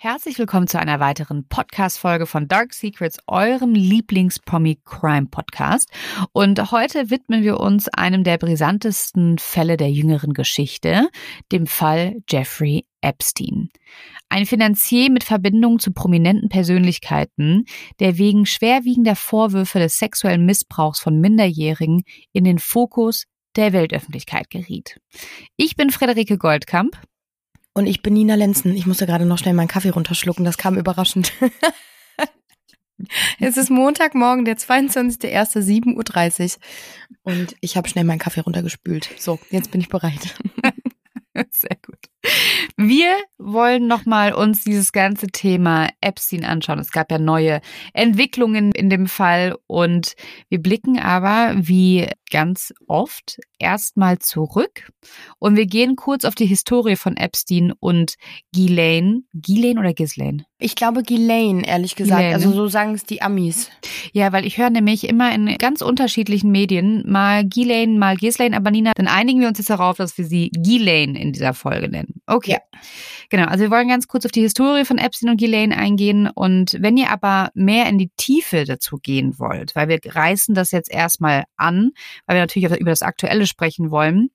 Herzlich willkommen zu einer weiteren Podcast-Folge von Dark Secrets, eurem Lieblings-Promi-Crime-Podcast. Und heute widmen wir uns einem der brisantesten Fälle der jüngeren Geschichte, dem Fall Jeffrey Epstein. Ein Finanzier mit Verbindungen zu prominenten Persönlichkeiten, der wegen schwerwiegender Vorwürfe des sexuellen Missbrauchs von Minderjährigen in den Fokus der Weltöffentlichkeit geriet. Ich bin Frederike Goldkamp. Und ich bin Nina Lenzen. Ich musste gerade noch schnell meinen Kaffee runterschlucken. Das kam überraschend. es ist Montagmorgen, der 22.01.7.30 Uhr. Und ich habe schnell meinen Kaffee runtergespült. So, jetzt bin ich bereit. Sehr gut. Wir wollen nochmal uns dieses ganze Thema Epstein anschauen. Es gab ja neue Entwicklungen in dem Fall und wir blicken aber wie ganz oft erstmal zurück und wir gehen kurz auf die Historie von Epstein und Ghislaine. Ghislaine oder Ghislaine? Ich glaube Ghislaine, ehrlich gesagt. Ghislaine. Also so sagen es die Amis. Ja, weil ich höre nämlich immer in ganz unterschiedlichen Medien mal Ghislaine, mal Ghislaine, aber Nina, dann einigen wir uns jetzt darauf, dass wir sie Ghislaine in dieser Folge nennen. Okay. Ja. Genau, also wir wollen ganz kurz auf die Historie von Epstein und Ghislaine eingehen und wenn ihr aber mehr in die Tiefe dazu gehen wollt, weil wir reißen das jetzt erstmal an, weil wir natürlich über das Aktuelle sprechen wollen,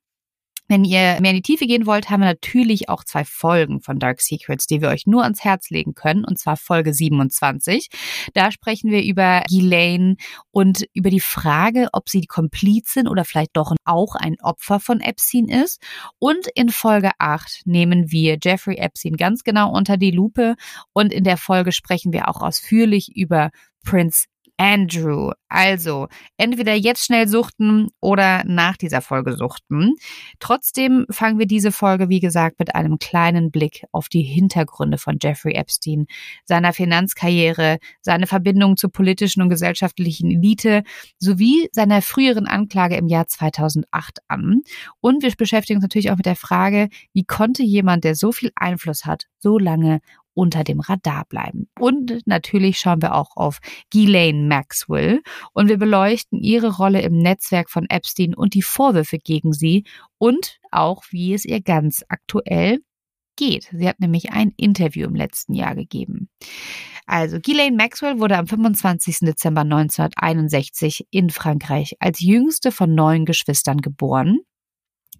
wenn ihr mehr in die Tiefe gehen wollt, haben wir natürlich auch zwei Folgen von Dark Secrets, die wir euch nur ans Herz legen können, und zwar Folge 27. Da sprechen wir über Ghislaine und über die Frage, ob sie die Komplizin oder vielleicht doch auch ein Opfer von Epstein ist. Und in Folge 8 nehmen wir Jeffrey Epstein ganz genau unter die Lupe und in der Folge sprechen wir auch ausführlich über Prince Andrew. Also, entweder jetzt schnell suchten oder nach dieser Folge suchten. Trotzdem fangen wir diese Folge, wie gesagt, mit einem kleinen Blick auf die Hintergründe von Jeffrey Epstein, seiner Finanzkarriere, seine Verbindung zur politischen und gesellschaftlichen Elite sowie seiner früheren Anklage im Jahr 2008 an. Und wir beschäftigen uns natürlich auch mit der Frage, wie konnte jemand, der so viel Einfluss hat, so lange unter dem Radar bleiben. Und natürlich schauen wir auch auf Ghislaine Maxwell und wir beleuchten ihre Rolle im Netzwerk von Epstein und die Vorwürfe gegen sie und auch, wie es ihr ganz aktuell geht. Sie hat nämlich ein Interview im letzten Jahr gegeben. Also, Ghislaine Maxwell wurde am 25. Dezember 1961 in Frankreich als jüngste von neun Geschwistern geboren.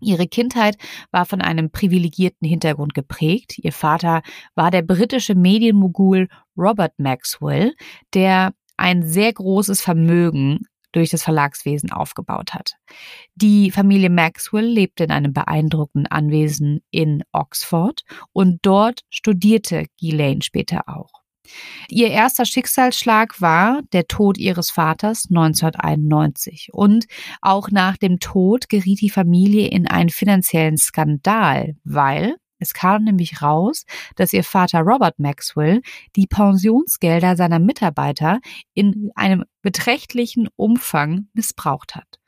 Ihre Kindheit war von einem privilegierten Hintergrund geprägt. Ihr Vater war der britische Medienmogul Robert Maxwell, der ein sehr großes Vermögen durch das Verlagswesen aufgebaut hat. Die Familie Maxwell lebte in einem beeindruckenden Anwesen in Oxford und dort studierte Ghislaine später auch. Ihr erster Schicksalsschlag war der Tod ihres Vaters 1991. Und auch nach dem Tod geriet die Familie in einen finanziellen Skandal, weil es kam nämlich raus, dass ihr Vater Robert Maxwell die Pensionsgelder seiner Mitarbeiter in einem beträchtlichen Umfang missbraucht hat.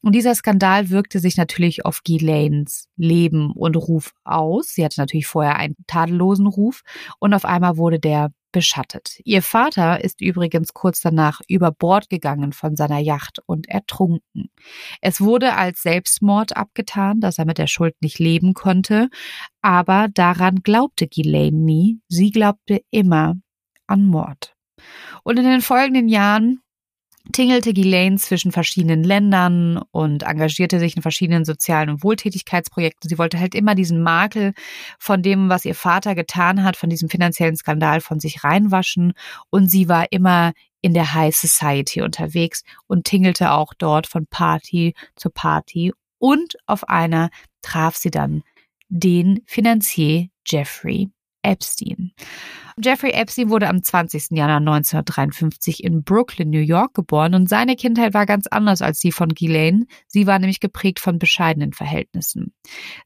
Und dieser Skandal wirkte sich natürlich auf Ghislaines Leben und Ruf aus. Sie hatte natürlich vorher einen tadellosen Ruf und auf einmal wurde der beschattet. Ihr Vater ist übrigens kurz danach über Bord gegangen von seiner Yacht und ertrunken. Es wurde als Selbstmord abgetan, dass er mit der Schuld nicht leben konnte, aber daran glaubte Ghislaine nie. Sie glaubte immer an Mord. Und in den folgenden Jahren tingelte Ghislaine zwischen verschiedenen Ländern und engagierte sich in verschiedenen sozialen und Wohltätigkeitsprojekten. Sie wollte halt immer diesen Makel von dem, was ihr Vater getan hat, von diesem finanziellen Skandal von sich reinwaschen. Und sie war immer in der High Society unterwegs und tingelte auch dort von Party zu Party. Und auf einer traf sie dann den Finanzier Jeffrey Epstein. Jeffrey Epstein wurde am 20. Januar 1953 in Brooklyn, New York geboren und seine Kindheit war ganz anders als die von Ghislaine. Sie war nämlich geprägt von bescheidenen Verhältnissen.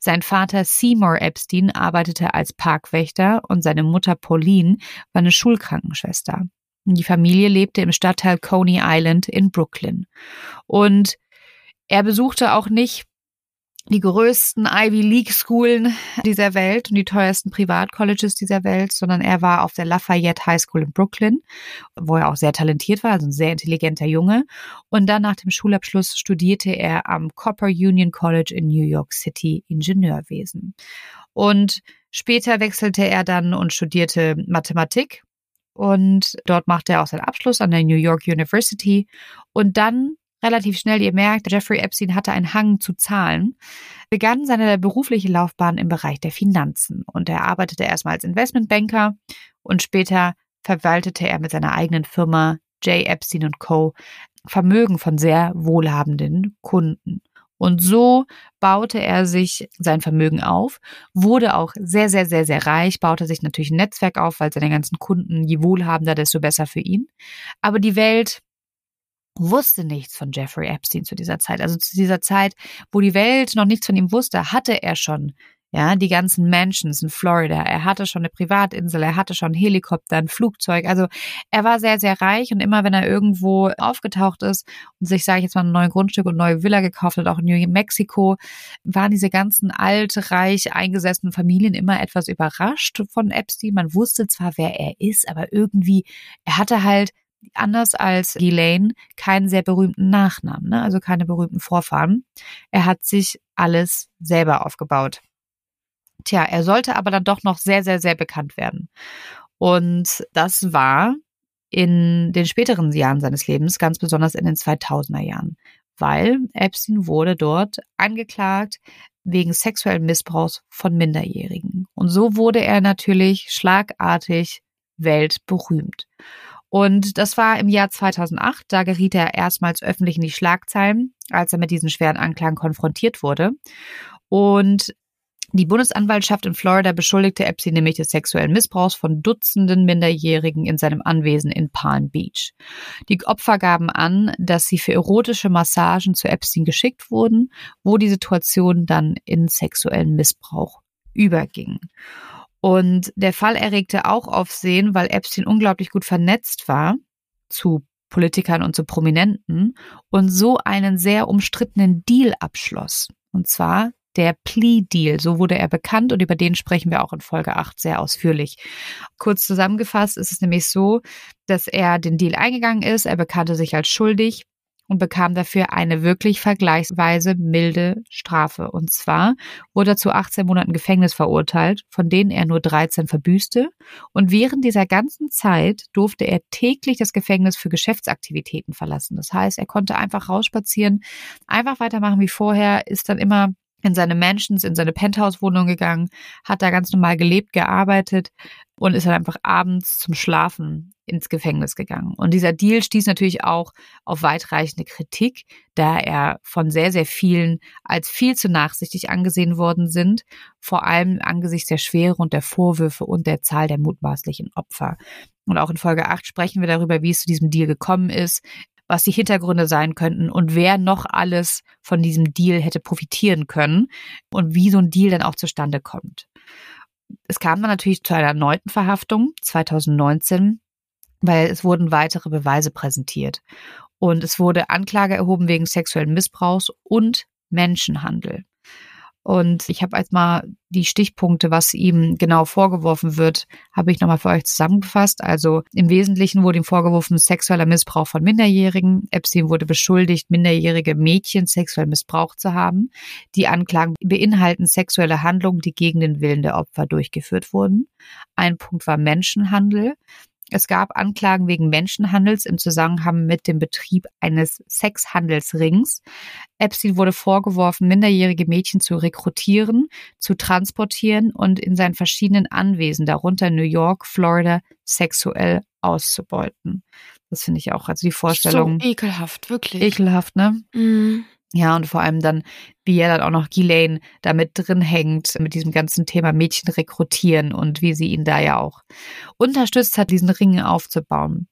Sein Vater Seymour Epstein arbeitete als Parkwächter und seine Mutter Pauline war eine Schulkrankenschwester. Die Familie lebte im Stadtteil Coney Island in Brooklyn. Und er besuchte auch nicht die größten Ivy League Schulen dieser Welt und die teuersten Privatcolleges dieser Welt, sondern er war auf der Lafayette High School in Brooklyn, wo er auch sehr talentiert war, also ein sehr intelligenter Junge. Und dann nach dem Schulabschluss studierte er am Copper Union College in New York City Ingenieurwesen. Und später wechselte er dann und studierte Mathematik und dort machte er auch seinen Abschluss an der New York University und dann relativ schnell, ihr merkt, Jeffrey Epstein hatte einen Hang zu Zahlen, begann seine berufliche Laufbahn im Bereich der Finanzen und er arbeitete erstmal als Investmentbanker und später verwaltete er mit seiner eigenen Firma J. Epstein Co. Vermögen von sehr wohlhabenden Kunden. Und so baute er sich sein Vermögen auf, wurde auch sehr, sehr, sehr, sehr reich, baute sich natürlich ein Netzwerk auf, weil seine ganzen Kunden, je wohlhabender, desto besser für ihn. Aber die Welt wusste nichts von Jeffrey Epstein zu dieser Zeit. Also zu dieser Zeit, wo die Welt noch nichts von ihm wusste, hatte er schon ja, die ganzen Mansions in Florida. Er hatte schon eine Privatinsel, er hatte schon Helikopter, ein Flugzeug. Also er war sehr, sehr reich und immer wenn er irgendwo aufgetaucht ist und sich, sage ich jetzt mal, ein neues Grundstück und neue Villa gekauft hat, auch in New Mexico, waren diese ganzen alt, reich eingesessenen Familien immer etwas überrascht von Epstein. Man wusste zwar, wer er ist, aber irgendwie, er hatte halt anders als Ghislaine keinen sehr berühmten Nachnamen, ne? also keine berühmten Vorfahren. Er hat sich alles selber aufgebaut. Tja, er sollte aber dann doch noch sehr, sehr, sehr bekannt werden. Und das war in den späteren Jahren seines Lebens, ganz besonders in den 2000er Jahren, weil Epstein wurde dort angeklagt wegen sexuellen Missbrauchs von Minderjährigen. Und so wurde er natürlich schlagartig weltberühmt. Und das war im Jahr 2008. Da geriet er erstmals öffentlich in die Schlagzeilen, als er mit diesen schweren Anklagen konfrontiert wurde. Und die Bundesanwaltschaft in Florida beschuldigte Epstein nämlich des sexuellen Missbrauchs von Dutzenden Minderjährigen in seinem Anwesen in Palm Beach. Die Opfer gaben an, dass sie für erotische Massagen zu Epstein geschickt wurden, wo die Situation dann in sexuellen Missbrauch überging. Und der Fall erregte auch Aufsehen, weil Epstein unglaublich gut vernetzt war zu Politikern und zu Prominenten und so einen sehr umstrittenen Deal abschloss. Und zwar der Plea Deal. So wurde er bekannt und über den sprechen wir auch in Folge 8 sehr ausführlich. Kurz zusammengefasst ist es nämlich so, dass er den Deal eingegangen ist. Er bekannte sich als schuldig und bekam dafür eine wirklich vergleichsweise milde Strafe. Und zwar wurde er zu 18 Monaten Gefängnis verurteilt, von denen er nur 13 verbüßte. Und während dieser ganzen Zeit durfte er täglich das Gefängnis für Geschäftsaktivitäten verlassen. Das heißt, er konnte einfach rausspazieren, einfach weitermachen wie vorher, ist dann immer in seine Mansions, in seine Penthouse-Wohnung gegangen, hat da ganz normal gelebt, gearbeitet und ist dann einfach abends zum Schlafen ins Gefängnis gegangen. Und dieser Deal stieß natürlich auch auf weitreichende Kritik, da er von sehr, sehr vielen als viel zu nachsichtig angesehen worden sind, vor allem angesichts der Schwere und der Vorwürfe und der Zahl der mutmaßlichen Opfer. Und auch in Folge 8 sprechen wir darüber, wie es zu diesem Deal gekommen ist, was die Hintergründe sein könnten und wer noch alles von diesem Deal hätte profitieren können und wie so ein Deal dann auch zustande kommt. Es kam dann natürlich zu einer erneuten Verhaftung 2019, weil es wurden weitere Beweise präsentiert. Und es wurde Anklage erhoben wegen sexuellen Missbrauchs und Menschenhandel. Und ich habe jetzt mal die Stichpunkte, was ihm genau vorgeworfen wird, habe ich nochmal für euch zusammengefasst. Also im Wesentlichen wurde ihm vorgeworfen sexueller Missbrauch von Minderjährigen. Epstein wurde beschuldigt, minderjährige Mädchen sexuell missbraucht zu haben. Die Anklagen beinhalten sexuelle Handlungen, die gegen den Willen der Opfer durchgeführt wurden. Ein Punkt war Menschenhandel. Es gab Anklagen wegen Menschenhandels im Zusammenhang mit dem Betrieb eines Sexhandelsrings. Epstein wurde vorgeworfen, minderjährige Mädchen zu rekrutieren, zu transportieren und in seinen verschiedenen Anwesen, darunter New York, Florida, sexuell auszubeuten. Das finde ich auch, also die Vorstellung. So ekelhaft, wirklich. Ekelhaft, ne? Mm. Ja, und vor allem dann, wie er dann auch noch Ghislaine da mit drin hängt, mit diesem ganzen Thema Mädchen rekrutieren und wie sie ihn da ja auch unterstützt hat, diesen Ring aufzubauen.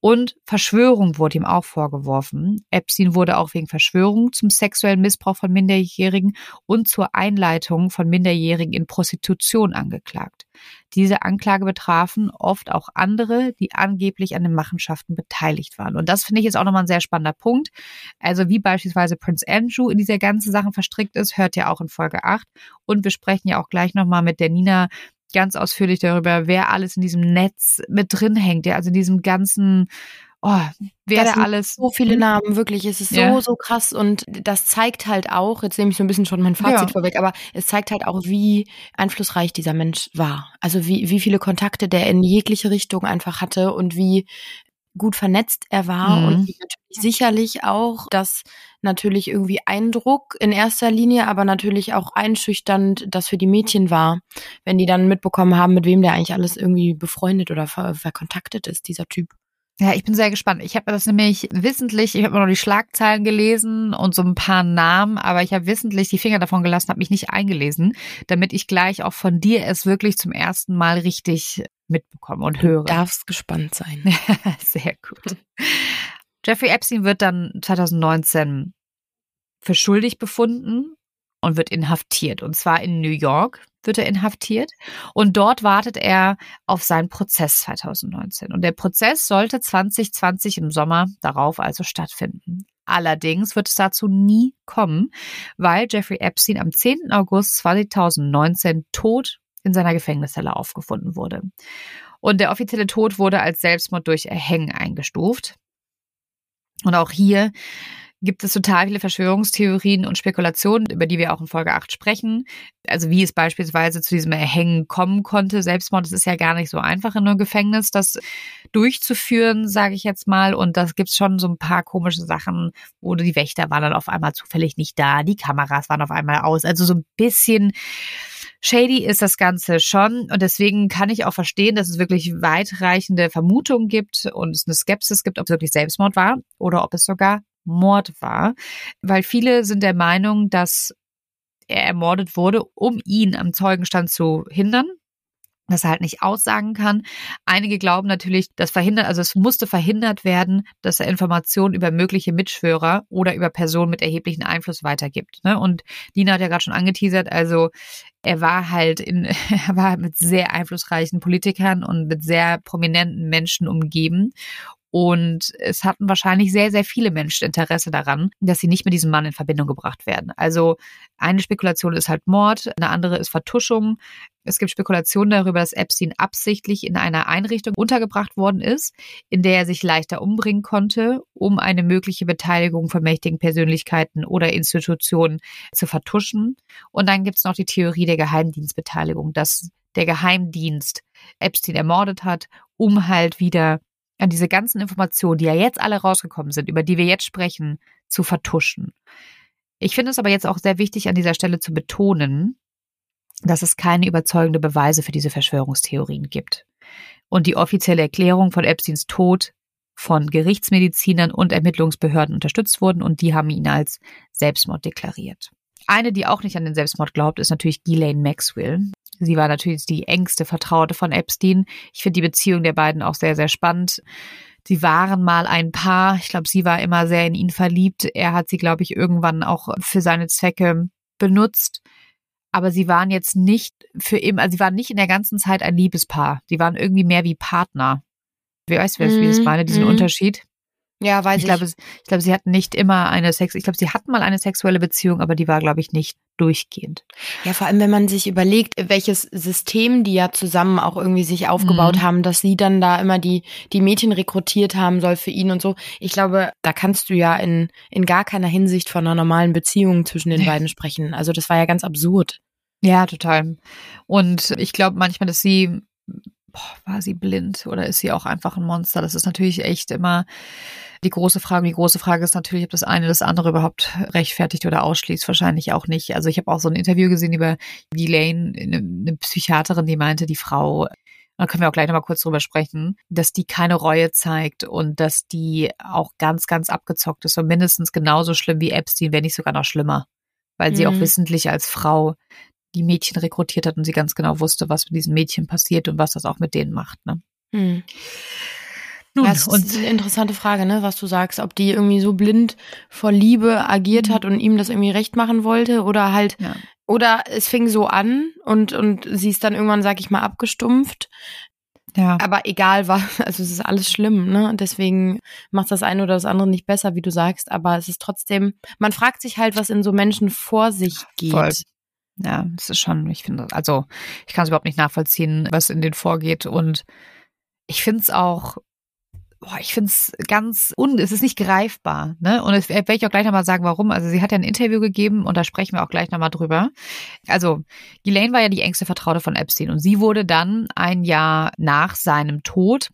Und Verschwörung wurde ihm auch vorgeworfen. Epstein wurde auch wegen Verschwörung zum sexuellen Missbrauch von Minderjährigen und zur Einleitung von Minderjährigen in Prostitution angeklagt. Diese Anklage betrafen oft auch andere, die angeblich an den Machenschaften beteiligt waren. Und das finde ich jetzt auch nochmal ein sehr spannender Punkt. Also wie beispielsweise Prince Andrew in dieser ganzen Sache Sachen verstrickt ist, hört ihr auch in Folge 8. Und wir sprechen ja auch gleich nochmal mit der Nina ganz ausführlich darüber, wer alles in diesem Netz mit drin hängt, ja, also in diesem ganzen oh, wer da alles. So viele? Namen, wirklich. Es ist ja. so, so krass. Und das zeigt halt auch, jetzt nehme ich so ein bisschen schon mein Fazit ja. vorweg, aber es zeigt halt auch, wie einflussreich dieser Mensch war. Also wie, wie viele Kontakte der in jegliche Richtung einfach hatte und wie gut vernetzt er war mhm. und natürlich sicherlich auch das natürlich irgendwie Eindruck in erster Linie, aber natürlich auch einschüchternd das für die Mädchen war, wenn die dann mitbekommen haben, mit wem der eigentlich alles irgendwie befreundet oder ver verkontaktet ist, dieser Typ. Ja, ich bin sehr gespannt. Ich habe das nämlich wissentlich, ich habe nur die Schlagzeilen gelesen und so ein paar Namen, aber ich habe wissentlich die Finger davon gelassen, habe mich nicht eingelesen, damit ich gleich auch von dir es wirklich zum ersten Mal richtig mitbekomme und höre. Du darfst gespannt sein. sehr gut. Jeffrey Epstein wird dann 2019 für schuldig befunden und wird inhaftiert. Und zwar in New York wird er inhaftiert. Und dort wartet er auf seinen Prozess 2019. Und der Prozess sollte 2020 im Sommer darauf also stattfinden. Allerdings wird es dazu nie kommen, weil Jeffrey Epstein am 10. August 2019 tot in seiner Gefängniszelle aufgefunden wurde. Und der offizielle Tod wurde als Selbstmord durch Erhängen eingestuft. Und auch hier gibt es total viele Verschwörungstheorien und Spekulationen, über die wir auch in Folge 8 sprechen. Also wie es beispielsweise zu diesem Erhängen kommen konnte. Selbstmord, das ist ja gar nicht so einfach in einem Gefängnis, das durchzuführen, sage ich jetzt mal. Und das gibt's schon so ein paar komische Sachen, wo die Wächter waren dann auf einmal zufällig nicht da, die Kameras waren auf einmal aus. Also so ein bisschen Shady ist das Ganze schon und deswegen kann ich auch verstehen, dass es wirklich weitreichende Vermutungen gibt und es eine Skepsis gibt, ob es wirklich Selbstmord war oder ob es sogar Mord war, weil viele sind der Meinung, dass er ermordet wurde, um ihn am Zeugenstand zu hindern, dass er halt nicht aussagen kann. Einige glauben natürlich, dass verhindert, also es musste verhindert werden, dass er Informationen über mögliche Mitschwörer oder über Personen mit erheblichen Einfluss weitergibt. Ne? Und Dina hat ja gerade schon angeteasert, also er war halt in, er war mit sehr einflussreichen Politikern und mit sehr prominenten Menschen umgeben. Und es hatten wahrscheinlich sehr, sehr viele Menschen Interesse daran, dass sie nicht mit diesem Mann in Verbindung gebracht werden. Also eine Spekulation ist halt Mord, eine andere ist Vertuschung. Es gibt Spekulationen darüber, dass Epstein absichtlich in einer Einrichtung untergebracht worden ist, in der er sich leichter umbringen konnte, um eine mögliche Beteiligung von mächtigen Persönlichkeiten oder Institutionen zu vertuschen. Und dann gibt es noch die Theorie der Geheimdienstbeteiligung, dass der Geheimdienst Epstein ermordet hat, um halt wieder an diese ganzen Informationen, die ja jetzt alle rausgekommen sind, über die wir jetzt sprechen, zu vertuschen. Ich finde es aber jetzt auch sehr wichtig, an dieser Stelle zu betonen, dass es keine überzeugende Beweise für diese Verschwörungstheorien gibt. Und die offizielle Erklärung von Epsteins Tod von Gerichtsmedizinern und Ermittlungsbehörden unterstützt wurden und die haben ihn als Selbstmord deklariert. Eine, die auch nicht an den Selbstmord glaubt, ist natürlich Ghislaine Maxwell. Sie war natürlich die engste Vertraute von Epstein. Ich finde die Beziehung der beiden auch sehr, sehr spannend. Sie waren mal ein Paar. Ich glaube, sie war immer sehr in ihn verliebt. Er hat sie, glaube ich, irgendwann auch für seine Zwecke benutzt. Aber sie waren jetzt nicht für immer, also sie waren nicht in der ganzen Zeit ein Liebespaar. Sie waren irgendwie mehr wie Partner. Wie weißt du, wie ich das mhm, meine, diesen mm. Unterschied? Ja, weiß ich. Ich glaube, ich glaube, sie hatten nicht immer eine Sex, ich glaube, sie hatten mal eine sexuelle Beziehung, aber die war, glaube ich, nicht durchgehend. Ja, vor allem, wenn man sich überlegt, welches System die ja zusammen auch irgendwie sich aufgebaut mhm. haben, dass sie dann da immer die, die Mädchen rekrutiert haben soll für ihn und so. Ich glaube, da kannst du ja in, in gar keiner Hinsicht von einer normalen Beziehung zwischen den beiden sprechen. Also das war ja ganz absurd. Ja, total. Und ich glaube manchmal, dass sie boah, war sie blind oder ist sie auch einfach ein Monster? Das ist natürlich echt immer die große Frage. Die große Frage ist natürlich, ob das eine das andere überhaupt rechtfertigt oder ausschließt. Wahrscheinlich auch nicht. Also ich habe auch so ein Interview gesehen über Elaine, eine, eine Psychiaterin, die meinte, die Frau da können wir auch gleich nochmal kurz drüber sprechen, dass die keine Reue zeigt und dass die auch ganz, ganz abgezockt ist und mindestens genauso schlimm wie Epstein, wenn nicht sogar noch schlimmer. Weil sie mhm. auch wissentlich als Frau die Mädchen rekrutiert hat und sie ganz genau wusste, was mit diesen Mädchen passiert und was das auch mit denen macht. Ne? Hm. Nun, das ist eine interessante Frage, ne, was du sagst, ob die irgendwie so blind vor Liebe agiert mhm. hat und ihm das irgendwie recht machen wollte oder halt ja. oder es fing so an und und sie ist dann irgendwann, sag ich mal, abgestumpft. Ja. Aber egal was, also es ist alles schlimm, ne? Deswegen macht das eine oder das andere nicht besser, wie du sagst, aber es ist trotzdem, man fragt sich halt, was in so Menschen vor sich geht. Voll. Ja, das ist schon, ich finde, also ich kann es überhaupt nicht nachvollziehen, was in denen vorgeht und ich finde es auch boah, ich finde es ganz un, es ist nicht greifbar, ne? Und das werde ich auch gleich nochmal sagen, warum. Also sie hat ja ein Interview gegeben und da sprechen wir auch gleich nochmal drüber. Also Ghislaine war ja die engste Vertraute von Epstein und sie wurde dann ein Jahr nach seinem Tod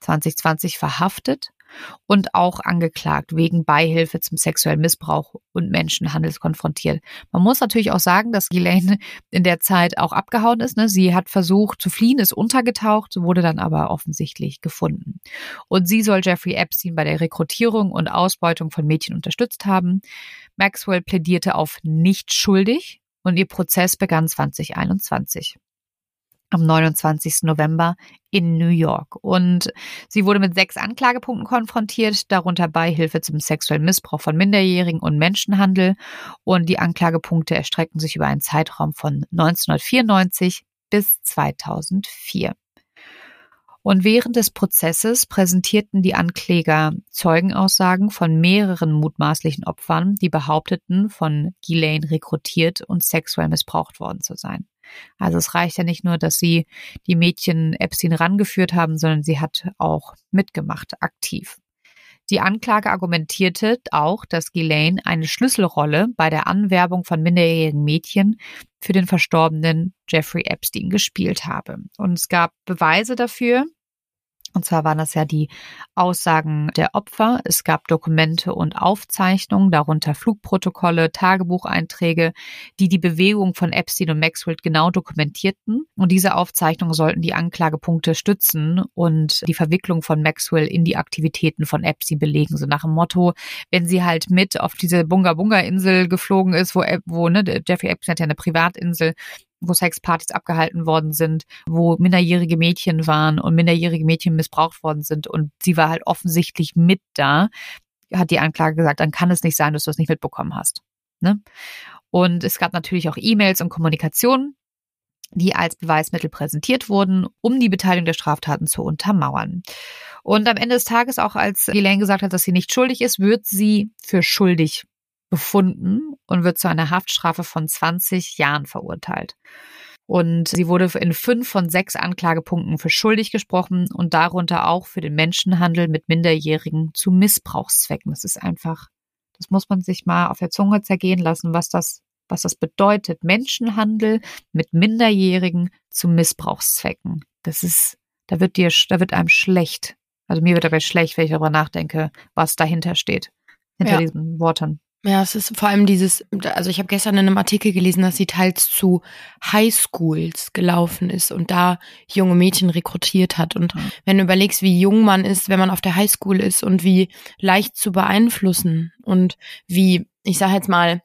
2020 verhaftet und auch angeklagt wegen Beihilfe zum sexuellen Missbrauch und Menschenhandels konfrontiert. Man muss natürlich auch sagen, dass Ghislaine in der Zeit auch abgehauen ist. Ne? Sie hat versucht zu fliehen, ist untergetaucht, wurde dann aber offensichtlich gefunden. Und sie soll Jeffrey Epstein bei der Rekrutierung und Ausbeutung von Mädchen unterstützt haben. Maxwell plädierte auf nicht schuldig und ihr Prozess begann 2021 am 29. November in New York. Und sie wurde mit sechs Anklagepunkten konfrontiert, darunter Beihilfe zum sexuellen Missbrauch von Minderjährigen und Menschenhandel. Und die Anklagepunkte erstrecken sich über einen Zeitraum von 1994 bis 2004. Und während des Prozesses präsentierten die Ankläger Zeugenaussagen von mehreren mutmaßlichen Opfern, die behaupteten, von Ghislaine rekrutiert und sexuell missbraucht worden zu sein. Also es reicht ja nicht nur, dass sie die Mädchen Epstein rangeführt haben, sondern sie hat auch mitgemacht, aktiv. Die Anklage argumentierte auch, dass Ghislaine eine Schlüsselrolle bei der Anwerbung von minderjährigen Mädchen für den verstorbenen Jeffrey Epstein gespielt habe. Und es gab Beweise dafür, und zwar waren das ja die Aussagen der Opfer. Es gab Dokumente und Aufzeichnungen, darunter Flugprotokolle, Tagebucheinträge, die die Bewegung von Epstein und Maxwell genau dokumentierten. Und diese Aufzeichnungen sollten die Anklagepunkte stützen und die Verwicklung von Maxwell in die Aktivitäten von Epstein belegen. So nach dem Motto, wenn sie halt mit auf diese Bunga Bunga Insel geflogen ist, wo, wo ne, Jeffrey Epstein hat ja eine Privatinsel, wo Sexpartys abgehalten worden sind, wo minderjährige Mädchen waren und minderjährige Mädchen missbraucht worden sind und sie war halt offensichtlich mit da, hat die Anklage gesagt, dann kann es nicht sein, dass du es nicht mitbekommen hast. Ne? Und es gab natürlich auch E-Mails und Kommunikation, die als Beweismittel präsentiert wurden, um die Beteiligung der Straftaten zu untermauern. Und am Ende des Tages, auch als Elaine gesagt hat, dass sie nicht schuldig ist, wird sie für schuldig befunden und wird zu einer Haftstrafe von 20 Jahren verurteilt. Und sie wurde in fünf von sechs Anklagepunkten für schuldig gesprochen und darunter auch für den Menschenhandel mit Minderjährigen zu Missbrauchszwecken. Das ist einfach, das muss man sich mal auf der Zunge zergehen lassen, was das, was das bedeutet. Menschenhandel mit Minderjährigen zu Missbrauchszwecken. Das ist, da wird dir, da wird einem schlecht. Also mir wird dabei schlecht, wenn ich darüber nachdenke, was dahinter steht. Hinter ja. diesen Worten. Ja, es ist vor allem dieses, also ich habe gestern in einem Artikel gelesen, dass sie teils zu Highschools gelaufen ist und da junge Mädchen rekrutiert hat. Und mhm. wenn du überlegst, wie jung man ist, wenn man auf der Highschool ist und wie leicht zu beeinflussen und wie, ich sage jetzt mal,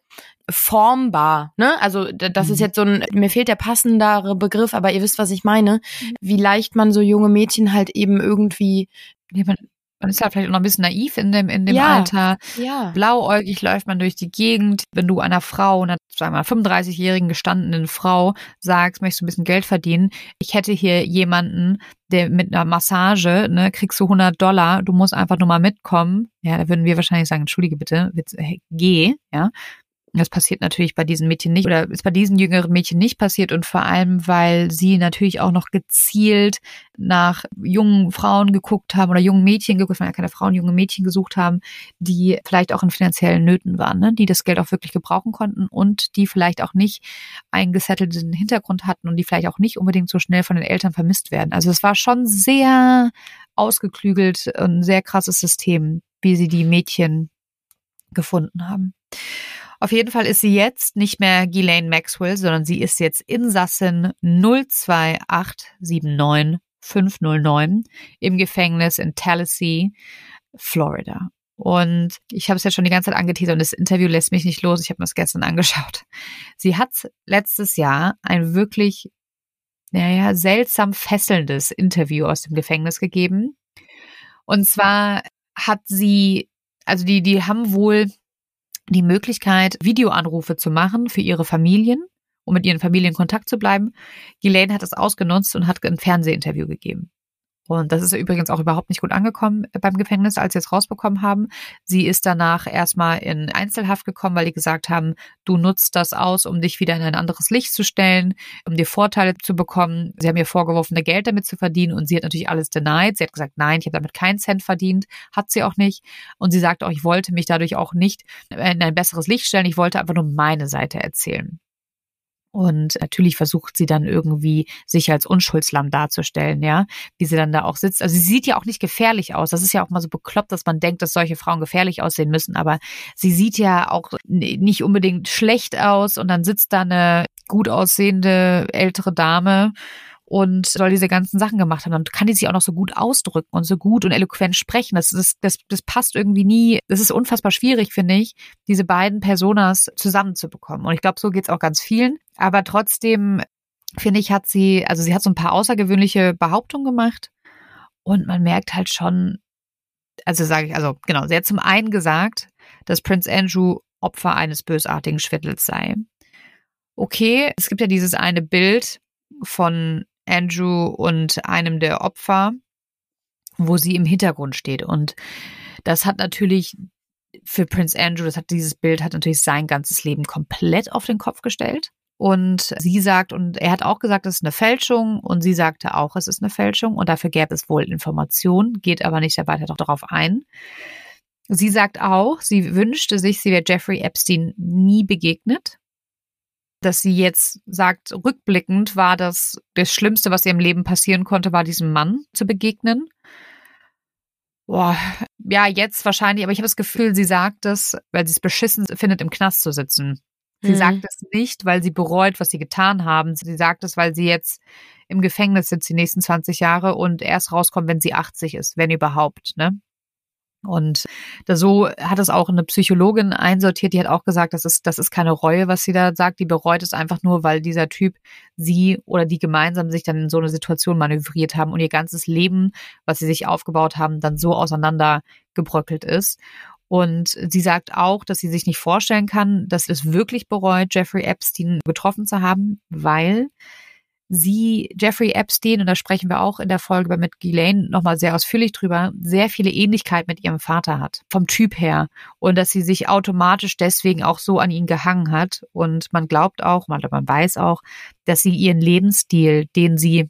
formbar, ne? Also das mhm. ist jetzt so ein, mir fehlt der passendere Begriff, aber ihr wisst, was ich meine, mhm. wie leicht man so junge Mädchen halt eben irgendwie man ist ja vielleicht auch noch ein bisschen naiv in dem, in dem ja, Alter. Ja. Blauäugig läuft man durch die Gegend. Wenn du einer Frau, einer, sagen wir mal, 35-jährigen gestandenen Frau sagst, möchtest du ein bisschen Geld verdienen, ich hätte hier jemanden, der mit einer Massage, ne, kriegst du 100 Dollar, du musst einfach nur mal mitkommen. Ja, da würden wir wahrscheinlich sagen, entschuldige bitte, geh, ja. Das passiert natürlich bei diesen Mädchen nicht oder ist bei diesen jüngeren Mädchen nicht passiert und vor allem, weil sie natürlich auch noch gezielt nach jungen Frauen geguckt haben oder jungen Mädchen geguckt, haben, ja keine Frauen, junge Mädchen gesucht haben, die vielleicht auch in finanziellen Nöten waren, ne? die das Geld auch wirklich gebrauchen konnten und die vielleicht auch nicht einen gesettelten Hintergrund hatten und die vielleicht auch nicht unbedingt so schnell von den Eltern vermisst werden. Also es war schon sehr ausgeklügelt, ein sehr krasses System, wie sie die Mädchen gefunden haben. Auf jeden Fall ist sie jetzt nicht mehr Ghislaine Maxwell, sondern sie ist jetzt Insassin 02879509 im Gefängnis in Tallahassee, Florida. Und ich habe es ja schon die ganze Zeit angeteasert und das Interview lässt mich nicht los. Ich habe mir das gestern angeschaut. Sie hat letztes Jahr ein wirklich, naja, seltsam fesselndes Interview aus dem Gefängnis gegeben. Und zwar hat sie, also die, die haben wohl die Möglichkeit, Videoanrufe zu machen für ihre Familien, um mit ihren Familien in Kontakt zu bleiben. Ghislaine hat das ausgenutzt und hat ein Fernsehinterview gegeben. Und das ist übrigens auch überhaupt nicht gut angekommen beim Gefängnis, als sie es rausbekommen haben. Sie ist danach erstmal in Einzelhaft gekommen, weil die gesagt haben, du nutzt das aus, um dich wieder in ein anderes Licht zu stellen, um dir Vorteile zu bekommen. Sie haben ihr vorgeworfen, Geld damit zu verdienen und sie hat natürlich alles denied. Sie hat gesagt, nein, ich habe damit keinen Cent verdient. Hat sie auch nicht. Und sie sagt auch, ich wollte mich dadurch auch nicht in ein besseres Licht stellen. Ich wollte einfach nur meine Seite erzählen. Und natürlich versucht sie dann irgendwie, sich als Unschuldslamm darzustellen, ja, wie sie dann da auch sitzt. Also sie sieht ja auch nicht gefährlich aus. Das ist ja auch mal so bekloppt, dass man denkt, dass solche Frauen gefährlich aussehen müssen. Aber sie sieht ja auch nicht unbedingt schlecht aus und dann sitzt da eine gut aussehende ältere Dame und soll diese ganzen Sachen gemacht haben. Dann kann die sich auch noch so gut ausdrücken und so gut und eloquent sprechen. Das, das, das, das passt irgendwie nie. Das ist unfassbar schwierig, finde ich, diese beiden Personas zusammenzubekommen. Und ich glaube, so geht's auch ganz vielen. Aber trotzdem, finde ich, hat sie, also sie hat so ein paar außergewöhnliche Behauptungen gemacht. Und man merkt halt schon, also sage ich, also genau, sie hat zum einen gesagt, dass Prince Andrew Opfer eines bösartigen Schwittels sei. Okay, es gibt ja dieses eine Bild von Andrew und einem der Opfer, wo sie im Hintergrund steht. Und das hat natürlich für Prince Andrew, das hat dieses Bild hat natürlich sein ganzes Leben komplett auf den Kopf gestellt. Und sie sagt, und er hat auch gesagt, es ist eine Fälschung, und sie sagte auch, es ist eine Fälschung, und dafür gäbe es wohl Informationen, geht aber nicht weiter darauf ein. Sie sagt auch, sie wünschte sich, sie wäre Jeffrey Epstein nie begegnet dass sie jetzt sagt, rückblickend war das das Schlimmste, was ihr im Leben passieren konnte, war diesem Mann zu begegnen. Boah, ja, jetzt wahrscheinlich, aber ich habe das Gefühl, sie sagt es, weil sie es beschissen findet, im Knast zu sitzen. Sie mhm. sagt es nicht, weil sie bereut, was sie getan haben. Sie sagt es, weil sie jetzt im Gefängnis sitzt die nächsten 20 Jahre und erst rauskommt, wenn sie 80 ist, wenn überhaupt, ne? Und da so hat es auch eine Psychologin einsortiert, die hat auch gesagt, das ist, das ist keine Reue, was sie da sagt. Die bereut es einfach nur, weil dieser Typ sie oder die gemeinsam sich dann in so eine Situation manövriert haben und ihr ganzes Leben, was sie sich aufgebaut haben, dann so auseinandergebröckelt ist. Und sie sagt auch, dass sie sich nicht vorstellen kann, dass es wirklich bereut, Jeffrey Epstein getroffen zu haben, weil sie Jeffrey Epstein, und da sprechen wir auch in der Folge mit Ghislaine nochmal sehr ausführlich drüber, sehr viele Ähnlichkeit mit ihrem Vater hat, vom Typ her. Und dass sie sich automatisch deswegen auch so an ihn gehangen hat. Und man glaubt auch, man, man weiß auch, dass sie ihren Lebensstil, den sie